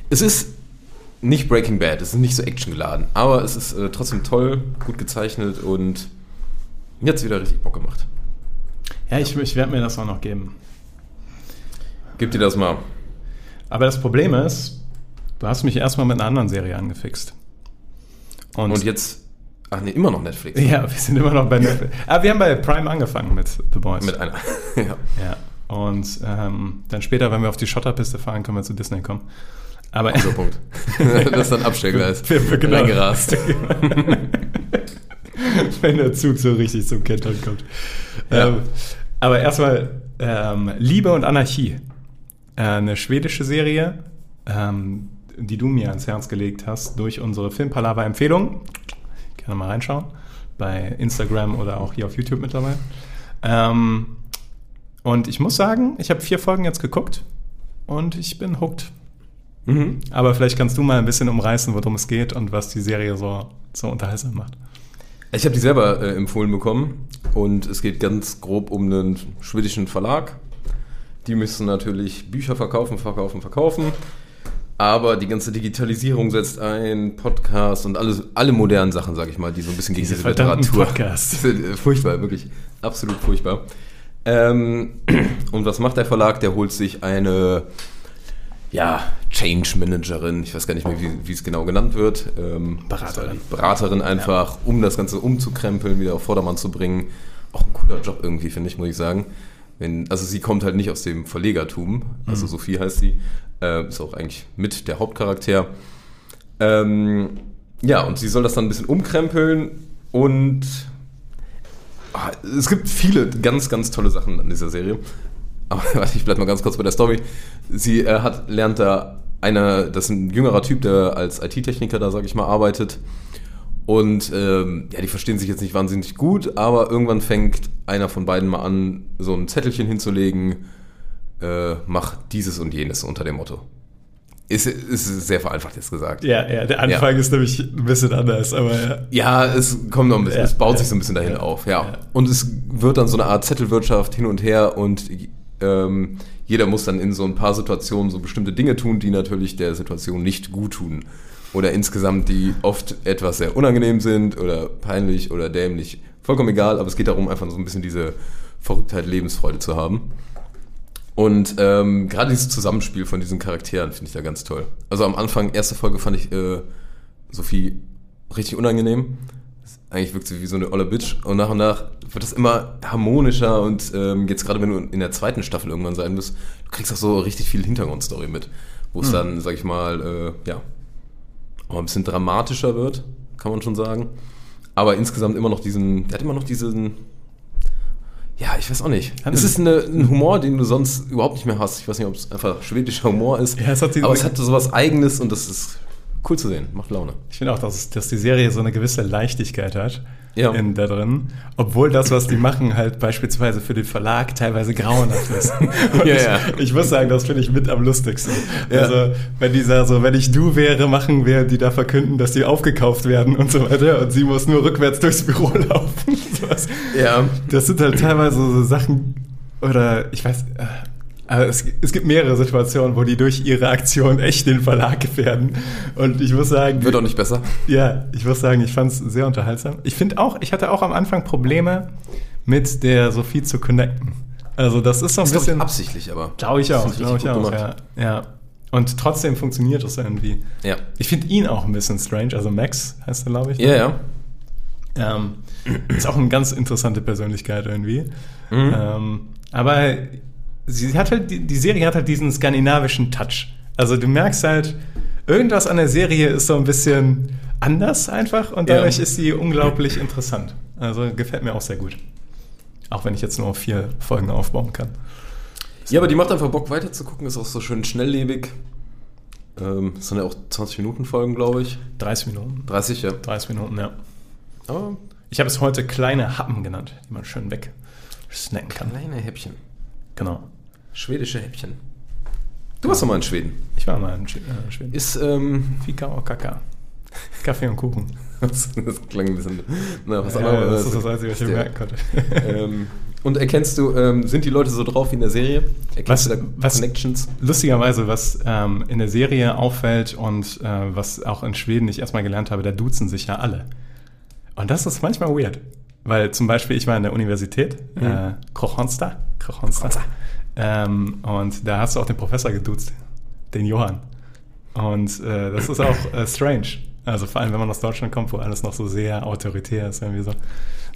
es ist nicht Breaking Bad, es ist nicht so actiongeladen, aber es ist äh, trotzdem toll, gut gezeichnet und mir hat es wieder richtig Bock gemacht. ja, ich, ich werde mir das auch noch geben. Gib dir das mal. Aber das Problem ist, du hast mich erstmal mit einer anderen Serie angefixt. Und, jetzt, ach nee, immer noch Netflix. Ja, wir sind immer noch bei Netflix. Aber wir haben bei Prime angefangen mit The Boys. Mit einer. ja. ja. Und ähm, dann später, wenn wir auf die Schotterpiste fahren, können wir zu Disney kommen. Aber Guter Punkt. das ist dann Abstellgleis. Wir- wir- genau. Reingerast. wenn der Zug so richtig zum Kentern kommt. Ja. Ähm, aber erstmal ähm, Liebe und Anarchie. Äh, eine schwedische Serie, ähm, die du mir ans Herz gelegt hast durch unsere Filmpalava-Empfehlung. Gerne mal reinschauen. Bei Instagram oder auch hier auf YouTube mittlerweile. Ähm, und ich muss sagen, ich habe vier Folgen jetzt geguckt und ich bin hooked. Mhm. Aber vielleicht kannst du mal ein bisschen umreißen, worum es geht und was die Serie so, so unterhaltsam macht. Ich habe die selber äh, empfohlen bekommen und es geht ganz grob um einen schwedischen Verlag. Die müssen natürlich Bücher verkaufen, verkaufen, verkaufen. Aber die ganze Digitalisierung setzt ein, Podcast und alles, alle modernen Sachen, sage ich mal, die so ein bisschen gegen Diese diese Literatur. Podcasts. sind, äh, furchtbar, wirklich absolut furchtbar. Ähm, und was macht der Verlag? Der holt sich eine ja, Change Managerin, ich weiß gar nicht mehr, wie, wie es genau genannt wird. Ähm, Beraterin. Beraterin einfach, um das Ganze umzukrempeln, wieder auf Vordermann zu bringen. Auch ein cooler Job irgendwie, finde ich, muss ich sagen. Wenn, also sie kommt halt nicht aus dem Verlegertum, also Sophie heißt sie, äh, ist auch eigentlich mit der Hauptcharakter. Ähm, ja, und sie soll das dann ein bisschen umkrempeln und ah, es gibt viele ganz, ganz tolle Sachen an dieser Serie. Aber warte, ich bleib mal ganz kurz bei der Story. Sie äh, hat, lernt da einer, das ist ein jüngerer Typ, der als IT-Techniker da, sag ich mal, arbeitet. Und ähm, ja, die verstehen sich jetzt nicht wahnsinnig gut, aber irgendwann fängt einer von beiden mal an, so ein Zettelchen hinzulegen, äh, mach dieses und jenes unter dem Motto. Ist, ist sehr vereinfacht jetzt gesagt. Ja, ja, der Anfang Ja. ist nämlich ein bisschen anders, aber ja. Ja, es kommt noch ein bisschen, Ja, es baut sich so ein bisschen dahin auf, ja. Ja. Und es wird dann so eine Art Zettelwirtschaft hin und her und ähm, jeder muss dann in so ein paar Situationen so bestimmte Dinge tun, die natürlich der Situation nicht gut tun. Oder insgesamt, die oft etwas sehr unangenehm sind oder peinlich oder dämlich. Vollkommen egal, aber es geht darum, einfach so ein bisschen diese Verrücktheit, Lebensfreude zu haben. Und ähm, gerade dieses Zusammenspiel von diesen Charakteren finde ich da ganz toll. Also am Anfang, erste Folge fand ich äh, Sophie richtig unangenehm. Eigentlich wirkt sie wie so eine olle Bitch. Und nach und nach wird das immer harmonischer und ähm, jetzt gerade wenn du in der zweiten Staffel irgendwann sein wirst, du kriegst auch so richtig viel Hintergrundstory mit. Wo es dann, sag ich mal, äh, ja, auch ein bisschen dramatischer wird, kann man schon sagen. Aber insgesamt immer noch diesen, der hat immer noch diesen, ja, ich weiß auch nicht. Hat Es ist eine, ein Humor, den du sonst überhaupt nicht mehr hast. Ich weiß nicht, ob es einfach schwedischer Humor ist. Ja, es hat aber es hat so was Eigenes und das ist cool zu sehen. Macht Laune. Ich finde auch, dass, dass die Serie so eine gewisse Leichtigkeit hat Ja. in, da drin. Obwohl das, was die machen, halt beispielsweise für den Verlag teilweise grauenhaft ist. Ja, ich, ja. ich muss sagen, das finde ich mit am lustigsten. Ja. Also, wenn dieser so, wenn ich du wäre, machen wir, die da verkünden, dass die aufgekauft werden und so weiter. Und sie muss nur rückwärts durchs Büro laufen. Ja. Das sind halt teilweise so Sachen, oder ich weiß, aber es, es gibt mehrere Situationen, wo die durch ihre Aktion echt den Verlag gefährden. Und ich muss sagen, Wird auch nicht besser. ja, ich muss sagen, ich fand es sehr unterhaltsam. Ich finde auch, ich hatte auch am Anfang Probleme mit der Sophie zu connecten. Also das ist so ein ist, bisschen, absichtlich, aber. glaube ich auch, glaube ich auch, ja, ja. Und trotzdem funktioniert es irgendwie. Ja. Ich finde ihn auch ein bisschen strange, also Max heißt er, glaube ich. ne? Ja, ja. Ähm, ist auch eine ganz interessante Persönlichkeit irgendwie. Mhm. Ähm, aber sie hat halt, die, die Serie hat halt diesen skandinavischen Touch. Also du merkst halt, irgendwas an der Serie ist so ein bisschen anders einfach und Ja. dadurch ist sie unglaublich interessant. Also gefällt mir auch sehr gut. Auch wenn ich jetzt nur auf vier Folgen aufbauen kann. Ja, aber die macht einfach Bock weiter zu gucken, ist auch so schön schnelllebig. Ähm, das sind ja auch 20 Minuten Folgen, glaube ich. 30 Minuten. 30, ja. 30 Minuten, ja. Aber Ich habe es heute kleine Happen genannt, die man schön weg snacken kann. kleine Häppchen. Genau. Schwedische Häppchen. Du warst doch mal in Schweden. Ich war mal in äh, Schweden. Ist, ähm, Fika oder Kaka. Kaffee und Kuchen. das klang ein bisschen, na, was Ja, anderes. das ist das Einzige, was ich Der- merken konnte. ähm, und erkennst du, ähm, sind die Leute so drauf wie in der Serie? Erkennst Was- du da was- Connections? Lustigerweise, was ähm, in der Serie auffällt und äh, was auch in Schweden ich erstmal gelernt habe, da duzen sich ja alle. Und das ist manchmal weird. Weil zum Beispiel, ich war in der Universität, äh, Krochonsta, Krochonsta. Ähm, und da hast du auch den Professor geduzt, den Johann. Und äh, das ist auch äh, strange. Also vor allem, wenn man aus Deutschland kommt, wo alles noch so sehr autoritär ist, irgendwie so.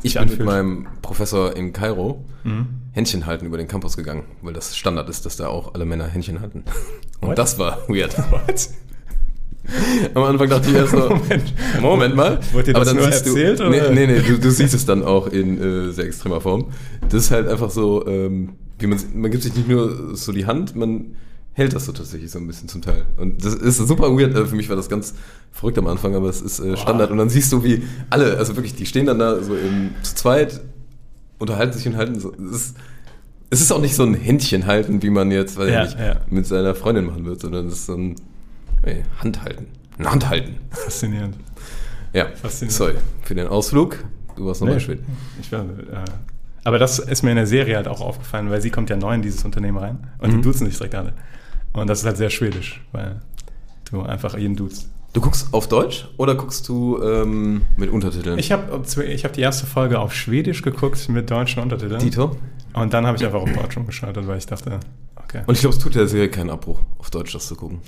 Ich bin mit anfühlt. meinem Professor in Kairo Mhm. Händchen halten über den Campus gegangen, weil das Standard ist, dass da auch alle Männer Händchen halten. Und What? das war weird. What? Am Anfang dachte ich erst so, Moment. Moment mal. Wurde dir Aber das dann nur siehst erzählt, du, nee, oder? nee, nee, du, du siehst es dann auch in äh, sehr extremer Form. Das ist halt einfach so, ähm, wie man, man gibt sich nicht nur so die Hand, man hält das so tatsächlich so ein bisschen zum Teil. Und das ist super weird. Also für mich war das ganz verrückt am Anfang, aber es ist äh, Standard. Und dann siehst du, wie alle, also wirklich, die stehen dann da so im, zu zweit, unterhalten sich und halten so. Es ist, es ist auch nicht so ein Händchen halten, wie man jetzt, weiß Ja, ich nicht, ja. mit seiner Freundin machen wird, sondern es ist so ein ey, Hand halten. Ein Hand halten. Faszinierend. Ja, Faszinierend. sorry für den Ausflug. Du warst noch Nee, mal Schweden. Ich war, äh, aber das ist mir in der Serie halt auch aufgefallen, weil sie kommt ja neu in dieses Unternehmen rein und Mhm. die duzen sich direkt alle. Und das ist halt sehr schwedisch, weil du einfach jeden duzt. Du guckst auf Deutsch oder guckst du ähm, mit Untertiteln? Ich habe ich hab die erste Folge auf Schwedisch geguckt mit deutschen Untertiteln. Dito. Und dann habe ich einfach auf Deutsch umgeschaltet, weil ich dachte, okay. Und ich glaube, es tut der Serie keinen Abbruch, auf Deutsch das zu gucken.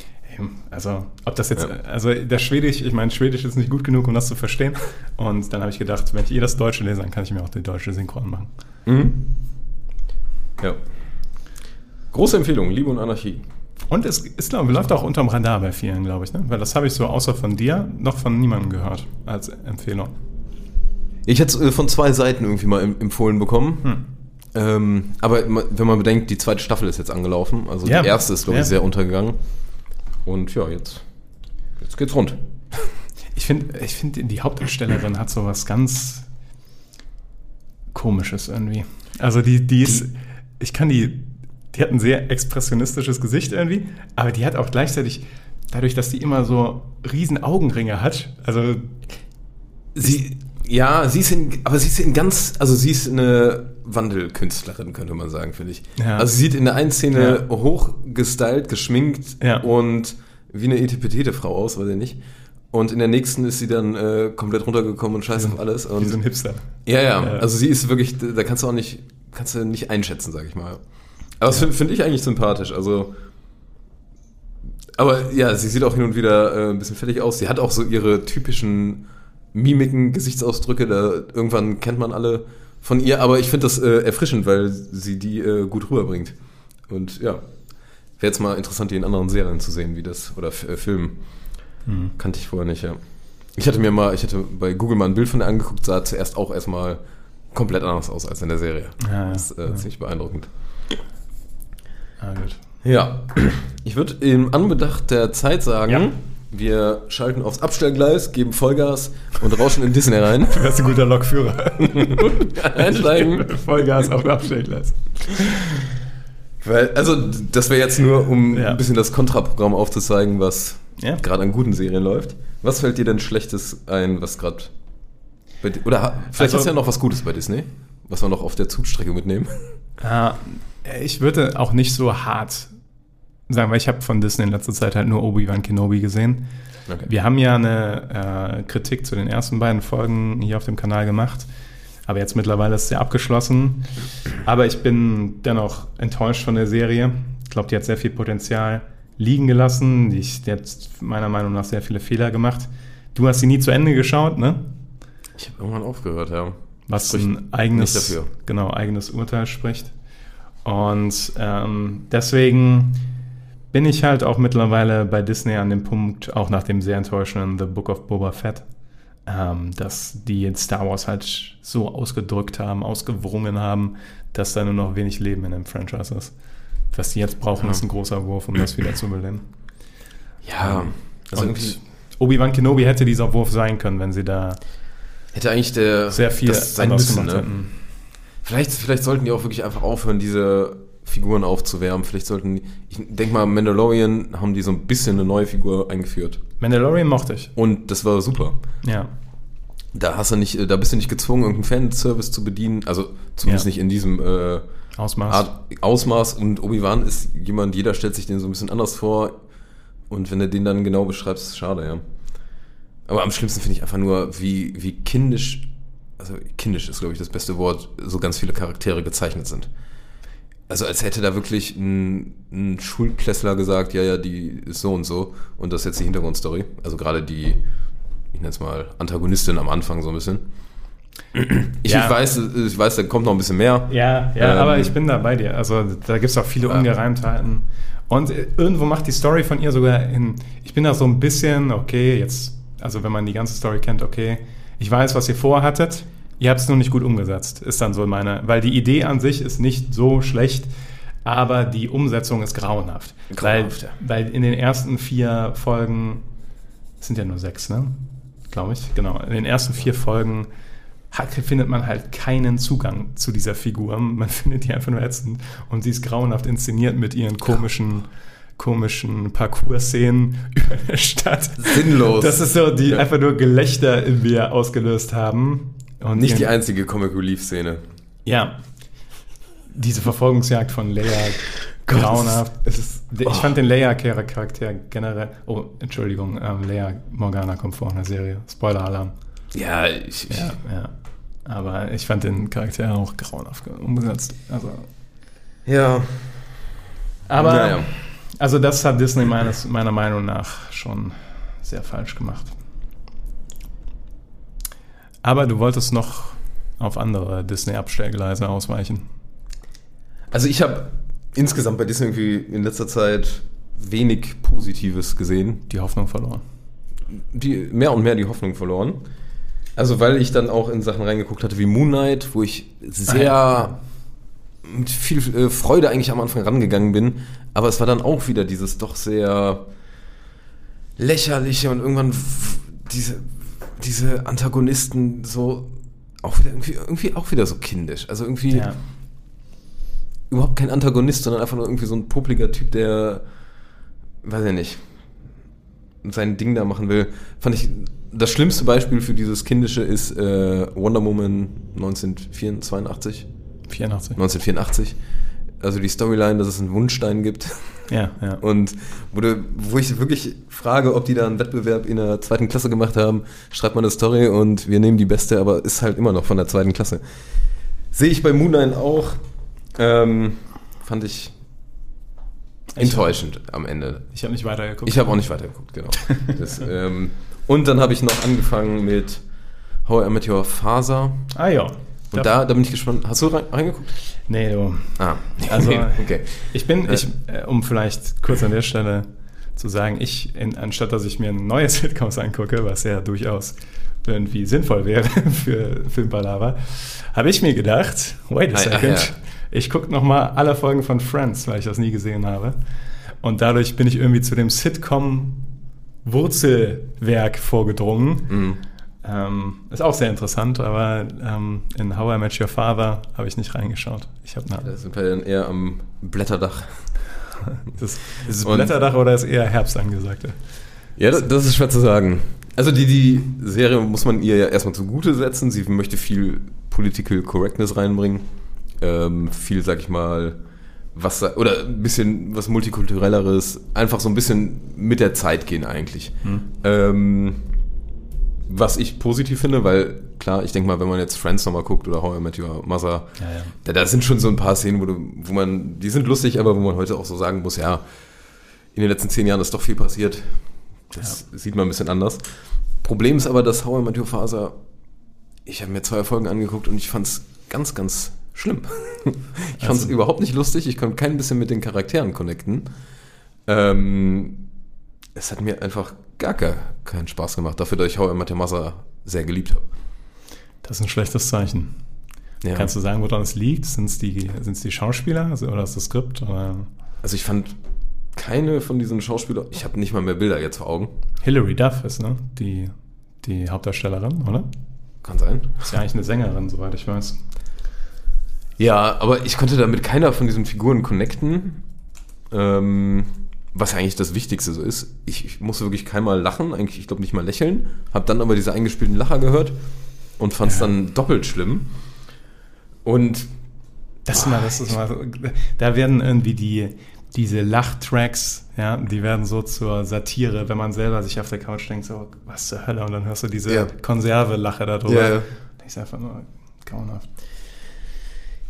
Also, ob das jetzt, Ja. also das Schwedisch, ich meine, Schwedisch ist nicht gut genug, um das zu verstehen. Und dann habe ich gedacht, wenn ich eh das Deutsche lese, dann kann ich mir auch die deutsche Synchron machen. Mhm. Ja. Große Empfehlung, Liebe und Anarchie. Und es ist, glaube ich, läuft auch unterm Radar bei vielen, glaube ich, ne? Weil das habe ich so außer von dir noch von niemandem gehört als Empfehlung. Ich hätte es äh, von zwei Seiten irgendwie mal em- empfohlen bekommen. Hm. Ähm, aber wenn man bedenkt, die zweite Staffel ist jetzt angelaufen. Also Ja. die erste ist, glaube ich, Ja. sehr untergegangen. Und ja, jetzt, jetzt geht's rund. Ich finde, ich find, die Hauptdarstellerin hat so was ganz Komisches irgendwie. Also die, die ist, ich kann die, die hat ein sehr expressionistisches Gesicht irgendwie, aber die hat auch gleichzeitig, dadurch, dass die immer so riesen Augenringe hat, also Sie, ja, sie ist in, aber sie ist in ganz, also sie ist eine Wandelkünstlerin, könnte man sagen, finde ich. Ja. Also sie sieht in der einen Szene Ja. hochgestylt, geschminkt Ja. und wie eine etipetete Frau aus, weiß ich nicht. Und in der nächsten ist sie dann äh, komplett runtergekommen und scheiß auf alles. wie Und so ein Hipster. ja, ja, Ja. also sie ist wirklich, da kannst du auch nicht, kannst du nicht einschätzen, sag ich mal. Aber das finde find ich eigentlich sympathisch, also. Aber ja, sie sieht auch hin und wieder äh, ein bisschen fertig aus. Sie hat auch so ihre typischen Mimiken, Gesichtsausdrücke, da irgendwann kennt man alle von ihr, aber ich finde das äh, erfrischend, weil sie die äh, gut rüberbringt. Und ja, wäre jetzt mal interessant, die in anderen Serien zu sehen, wie das, oder äh, Filmen. Kannte ich vorher nicht, ja. Ich hatte mir mal, ich hatte bei Google mal ein Bild von ihr angeguckt, sah zuerst auch erstmal komplett anders aus als in der Serie. Ja, ja. das ist äh, Ja. ziemlich beeindruckend. Ah, gut. Ja, ich würde im Anbedacht der Zeit sagen, Ja. Wir schalten aufs Abstellgleis, geben Vollgas und rauschen in Disney rein. Du bist ein guter Lokführer. Einsteigen. Vollgas auf Abstellgleis. Weil, also, das wäre jetzt nur, um Ja. ein bisschen das Kontraprogramm aufzuzeigen, was Ja. gerade an guten Serien läuft. Was fällt dir denn Schlechtes ein, was gerade Oder vielleicht Also- ist ja noch was Gutes bei Disney, was wir noch auf der Zugstrecke mitnehmen. Ah, ich würde auch nicht so hart sagen, weil ich habe von Disney in letzter Zeit halt nur Obi-Wan Kenobi gesehen. Okay. Wir haben ja eine äh, Kritik zu den ersten beiden Folgen hier auf dem Kanal gemacht, aber jetzt mittlerweile ist sie abgeschlossen. Aber ich bin dennoch enttäuscht von der Serie. Ich glaube, die hat sehr viel Potenzial liegen gelassen. Die hat meiner Meinung nach sehr viele Fehler gemacht. Du hast sie nie zu Ende geschaut, ne? Ich habe irgendwann aufgehört, ja. was Spricht ein eigenes, genau, eigenes Urteil spricht. Und ähm, deswegen bin ich halt auch mittlerweile bei Disney an dem Punkt, auch nach dem sehr enttäuschenden The Book of Boba Fett, ähm, dass die Star Wars halt so ausgedrückt haben, ausgewrungen haben, dass da nur noch wenig Leben in dem Franchise ist. Was die jetzt brauchen, Ja. ist ein großer Wurf, um das wieder zu beleben. Ja, also Und Obi-Wan Kenobi hätte dieser Wurf sein können, wenn sie da hätte eigentlich der sehr viel das sein müssen, ne? Vielleicht, vielleicht sollten die auch wirklich einfach aufhören, diese Figuren aufzuwärmen. Vielleicht sollten, die- ich denke mal, Mandalorian haben die so ein bisschen eine neue Figur eingeführt. Mandalorian mochte ich. Und das war super. Ja. Da hast du nicht, da bist du nicht gezwungen, irgendeinen Fanservice zu bedienen. Also zumindest Ja. nicht in diesem äh, Ausmaß. Art, Ausmaß. Und Obi-Wan ist jemand, jeder stellt sich den so ein bisschen anders vor. Und wenn du den dann genau beschreibst, ist es schade, ja. Aber am schlimmsten finde ich einfach nur, wie, wie kindisch, also kindisch ist, glaube ich, das beste Wort, so ganz viele Charaktere gezeichnet sind. Also als hätte da wirklich ein, ein Schulklässler gesagt, ja, ja, die ist so und so. Und das ist jetzt die Hintergrundstory. Also gerade die, ich nenne es mal, Antagonistin am Anfang so ein bisschen. Ich, Ja. ich weiß, ich weiß, da kommt noch ein bisschen mehr. Ja, ja, Ähm, aber ich bin da bei dir. Also da gibt es auch viele Ja. Ungereimtheiten. Und äh, irgendwo macht die Story von ihr sogar in. Ich bin da so ein bisschen, okay, jetzt, also wenn man die ganze Story kennt, okay, ich weiß, was ihr vorhattet, ihr habt es nur nicht gut umgesetzt, ist dann so meine. Weil die Idee an sich ist nicht so schlecht, aber die Umsetzung ist grauenhaft. Grauenhaft, ja. weil, weil in den ersten vier Folgen, es sind ja nur sechs, ne? Glaube ich, genau. In den ersten vier Folgen hat, findet man halt keinen Zugang zu dieser Figur. Man findet die einfach nur ätzend. Und sie ist grauenhaft inszeniert mit ihren komischen, komischen Parcours-Szenen über der Stadt. Sinnlos. Das ist so, die Ja. einfach nur Gelächter in mir ausgelöst haben. Und Nicht die einzige Comic Relief Szene. Ja. Diese Verfolgungsjagd von Leia grauenhaft. Es ist, Ich fand den Leia-Charakter generell. Oh, Entschuldigung, ähm, Leia Morgana kommt vor in der Serie. Spoiler-Alarm. ja, ich, ich Ja, ja. Aber ich fand den Charakter auch grauenhaft umgesetzt. Also, ja. aber, Naja. also das hat Disney meines, meiner Meinung nach schon sehr falsch gemacht. Aber du wolltest noch auf andere Disney-Abstellgleise ausweichen. Also ich habe insgesamt bei Disney irgendwie in letzter Zeit wenig Positives gesehen. Die Hoffnung verloren. Die, mehr und mehr die Hoffnung verloren. Also weil ich dann auch in Sachen reingeguckt hatte wie Moon Knight, wo ich sehr mit viel äh, Freude eigentlich am Anfang rangegangen bin. Aber es war dann auch wieder dieses doch sehr lächerliche und irgendwann diese, diese Antagonisten so auch wieder irgendwie, irgendwie auch wieder so kindisch. Also irgendwie Ja. überhaupt kein Antagonist, sondern einfach nur irgendwie so ein popliger Typ, der, weiß ich nicht, sein Ding da machen will, fand ich, das schlimmste Beispiel für dieses Kindische ist äh, Wonder Woman 1982, 84. 1984. Also die Storyline, dass es einen Wunschstein gibt. Ja, ja. Und wo, du, wo ich wirklich frage, ob die da einen Wettbewerb in der zweiten Klasse gemacht haben, schreibt man eine Story und wir nehmen die beste, aber ist halt immer noch von der zweiten Klasse. Sehe ich bei Moonline auch. Ähm, fand ich enttäuschend am Ende. Ich habe nicht weitergeguckt. Ich habe auch nicht weitergeguckt, genau. Das, ähm, und dann habe ich noch angefangen mit How I Met Your Father. Ah ja. Und da, da bin ich gespannt. Hast du rein, reingeguckt? Nee, du. Ah, Also, okay. Ich bin, Äh. ich, äh, um vielleicht kurz an der Stelle zu sagen, ich, in, anstatt dass ich mir neue Sitcoms angucke, was ja durchaus irgendwie sinnvoll wäre für Filmpalava, habe ich mir gedacht, wait a Ah, ach, second, ja. ich gucke nochmal alle Folgen von Friends, weil ich das nie gesehen habe. Und dadurch bin ich irgendwie zu dem Sitcom-Wurzelwerk vorgedrungen. Mhm. Ähm, ist auch sehr interessant, aber ähm, in How I Met Your Father habe ich nicht reingeschaut. Ich habe Da sind wir dann eher am Blätterdach. das, ist es Blätterdach oder ist eher Herbst angesagt? Ja, das, das ist schwer zu sagen. Also die, die Serie muss man ihr ja erstmal zugute setzen. Sie möchte viel Political Correctness reinbringen. Ähm, viel, sag ich mal, was oder ein bisschen was multikulturelleres, einfach so ein bisschen mit der Zeit gehen eigentlich. Ähm, was ich positiv finde, weil klar, ich denke mal, wenn man jetzt Friends nochmal guckt oder How I Met Your Mother, Ja, ja. Da, da sind schon so ein paar Szenen, wo, du, wo man, die sind lustig, aber wo man heute auch so sagen muss, ja, in den letzten zehn Jahren ist doch viel passiert. Das sieht man ein bisschen anders. Problem ist aber, dass How I Met Your Father, ich habe mir zwei Folgen angeguckt und ich fand es ganz, ganz schlimm. Ich fand es Also- überhaupt nicht lustig, ich konnte kein bisschen mit den Charakteren connecten. Ähm, es hat mir einfach gar, gar keinen Spaß gemacht, dafür, dass ich How I Met Your Mother sehr geliebt habe. Das ist ein schlechtes Zeichen. Ja. Kannst du sagen, woran es liegt? Sind es die, sind's die Schauspieler also, oder ist das Skript? Oder? Also ich fand keine von diesen Schauspielern, ich habe nicht mal mehr Bilder jetzt vor Augen. Hilary Duff ist ne? die, die Hauptdarstellerin, oder? Kann sein. Ist ja eigentlich eine Sängerin, soweit ich weiß. Ja, aber ich konnte da mit keiner von diesen Figuren connecten. Ähm, was eigentlich das Wichtigste so ist. Ich, ich musste wirklich keinmal lachen, eigentlich, ich glaube nicht mal lächeln. Hab dann aber diese eingespielten Lacher gehört und fand es Ja. dann doppelt schlimm. Und Das, ist mal, das ist mal, so- da werden irgendwie die, diese Lachtracks, ja, die werden so zur Satire, wenn man selber sich auf der Couch denkt, so, was zur Hölle, und dann hörst du diese Ja. Konserve-Lache da drüber. Ja, ja. Das ist einfach nur grauenhaft.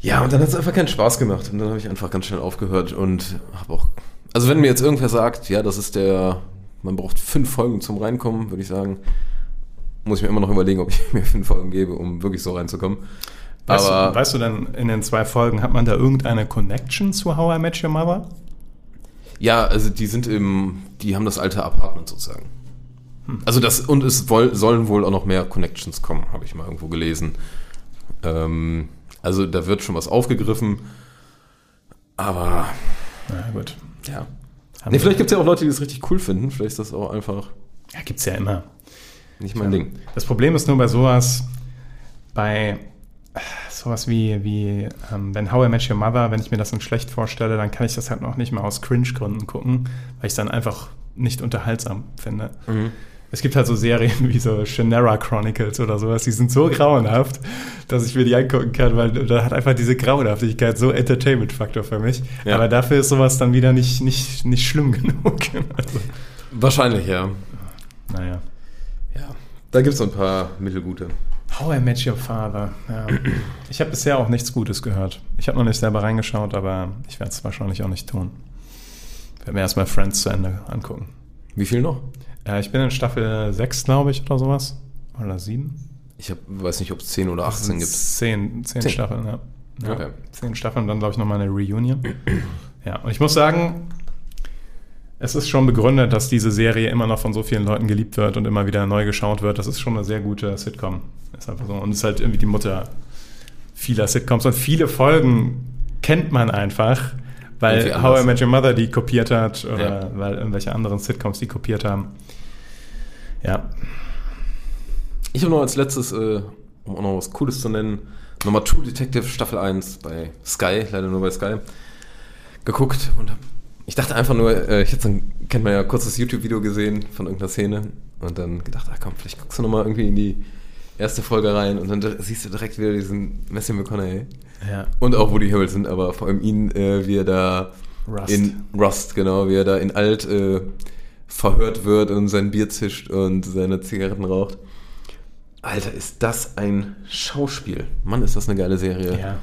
Ja, und dann hat es einfach keinen Spaß gemacht. Und dann habe ich einfach ganz schnell aufgehört und habe auch. Also, wenn mir jetzt irgendwer sagt, ja, das ist der. Man braucht fünf Folgen zum Reinkommen, würde ich sagen, muss ich mir immer noch überlegen, ob ich mir fünf Folgen gebe, um wirklich so reinzukommen. Weißt, Aber du, weißt du denn, in den zwei Folgen, hat man da irgendeine Connection zu How I Met Your Mother? ja, also die sind im. Die haben das alte Apartment sozusagen. Also das, und es sollen wohl auch noch mehr Connections kommen, habe ich mal irgendwo gelesen. Ähm, also da wird schon was aufgegriffen. Aber Na gut. Ja. Haben Nee, vielleicht gibt es ja auch Leute, die das richtig cool finden. Vielleicht ist das auch einfach Ja, gibt's ja immer. nicht mein Ding. Das Problem ist nur bei sowas, bei sowas wie, wie ähm, wenn How I Met Your Mother, wenn ich mir das dann schlecht vorstelle, dann kann ich das halt noch nicht mal aus Cringe-Gründen gucken, weil ich es dann einfach nicht unterhaltsam finde. Es gibt halt so Serien wie so Shannara Chronicles oder sowas, die sind so grauenhaft, dass ich mir die angucken kann, weil da hat einfach diese Grauenhaftigkeit so Entertainment-Faktor für mich. Ja. Aber dafür ist sowas dann wieder nicht, nicht, nicht schlimm genug. Also, Wahrscheinlich, ja. naja. Ja. Da gibt es so ein paar mittelgute. How I Met Your Father. Ja. Ich habe bisher auch nichts Gutes gehört. Ich habe noch nicht selber reingeschaut, aber ich werde es wahrscheinlich auch nicht tun. Ich werde mir erstmal Friends zu Ende angucken. Wie viel noch? Äh, ich bin in Staffel 6, glaube ich, oder sowas. Oder 7. Ich hab, weiß nicht, ob es 10 oder 18 gibt. 10, 10 Zehn. Staffeln, ja. ja. Okay. 10 Staffeln, dann glaube ich nochmal eine Reunion. Ja, und ich muss sagen, es ist schon begründet, dass diese Serie immer noch von so vielen Leuten geliebt wird und immer wieder neu geschaut wird. Das ist schon eine sehr gute Sitcom. Ist einfach so. Und ist halt irgendwie die Mutter vieler Sitcoms. Und viele Folgen kennt man einfach, weil How. I Met Your Mother die kopiert hat oder Ja. weil irgendwelche anderen Sitcoms die kopiert haben. Ja, Ich habe noch als letztes, äh, um auch noch was Cooles zu nennen, nochmal True Detective Staffel 1 bei Sky, leider nur bei Sky, geguckt und ich dachte einfach nur, äh, ich hätte so einen kennt man ja kurzes YouTube-Video gesehen von irgendeiner Szene und dann gedacht, ach komm, vielleicht guckst du nochmal irgendwie in die erste Folge rein und dann siehst du direkt wieder diesen Matthew McConaughey Ja. und auch Woody Harrelson, aber vor allem ihn, äh, wie er da Rust. in Rust, genau, wie er da in alt äh, verhört wird und sein Bier zischt und seine Zigaretten raucht. Alter, ist das ein Schauspiel. Mann, ist das eine geile Serie. ja,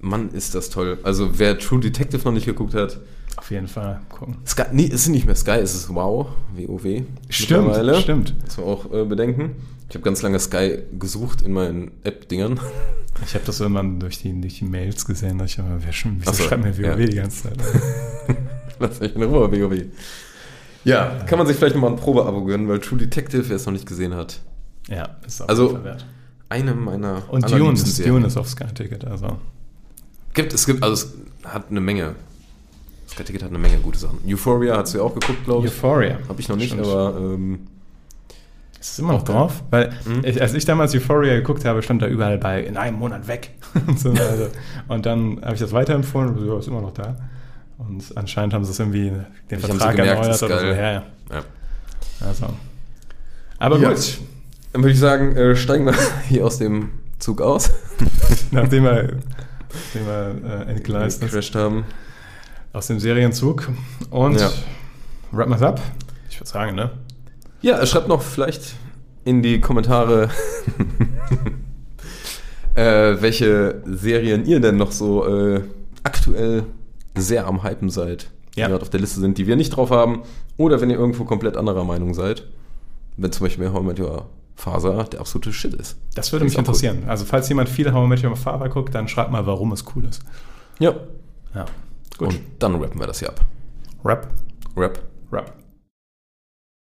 Mann, ist das toll. Also, wer True Detective noch nicht geguckt hat, auf jeden Fall gucken. Sky, nee, es ist nicht mehr Sky, es ist Wow, WoW. Stimmt, stimmt. Muss man auch äh, bedenken. Ich habe ganz lange Sky gesucht in meinen App-Dingern. Ich habe das irgendwann durch die, durch die Mails gesehen. dass Ich aber, wer schon, wieso so, schreibt mir WoW ja. die ganze Zeit? Lass mich in Ruhe, WoW. Ja, kann man sich vielleicht nochmal ein Probeabo gönnen, weil True Detective, wer es noch nicht gesehen hat, ja, ist auf Also, jeden Fall wert. eine meiner Und Dune ist. Dune ist auf Sky-Ticket, also. Gibt, es gibt, also es hat eine Menge. Sky Ticket hat eine Menge gute Sachen. Euphoria hast du ja auch geguckt, glaube ich. Euphoria. Habe ich noch nicht, Stimmt. aber ähm, Ist es immer noch Okay. drauf? Weil, Mhm. ich, als ich damals Euphoria geguckt habe, stand da überall bei in einem Monat weg. und, so, also, und dann habe ich das weiterempfohlen und so, ja, ist immer noch da. Und anscheinend haben sie es irgendwie den sie Vertrag gemerkt, erneuert oder so. Ja, ja. ja. Also. Aber Ja. gut, Dann würde ich sagen, äh, steigen wir hier aus dem Zug aus, nachdem wir, nachdem wir äh, entgleist haben. Aus dem Serienzug und Ja. wir es ab. Ich würde sagen, ne? Ja, schreibt noch vielleicht in die Kommentare, äh, welche Serien ihr denn noch so äh, aktuell sehr am Hypen seid, die Ja. gerade auf der Liste sind, die wir nicht drauf haben, oder wenn ihr irgendwo komplett anderer Meinung seid, wenn zum Beispiel How I Met Your Father der absolute Shit ist. Das würde Ist mich interessieren. Also, falls jemand viel How I Met Your Father guckt, dann schreibt mal, warum es cool ist. Ja. Ja. Gut. Und dann rappen wir das hier ab. Rap. Rap. Rap.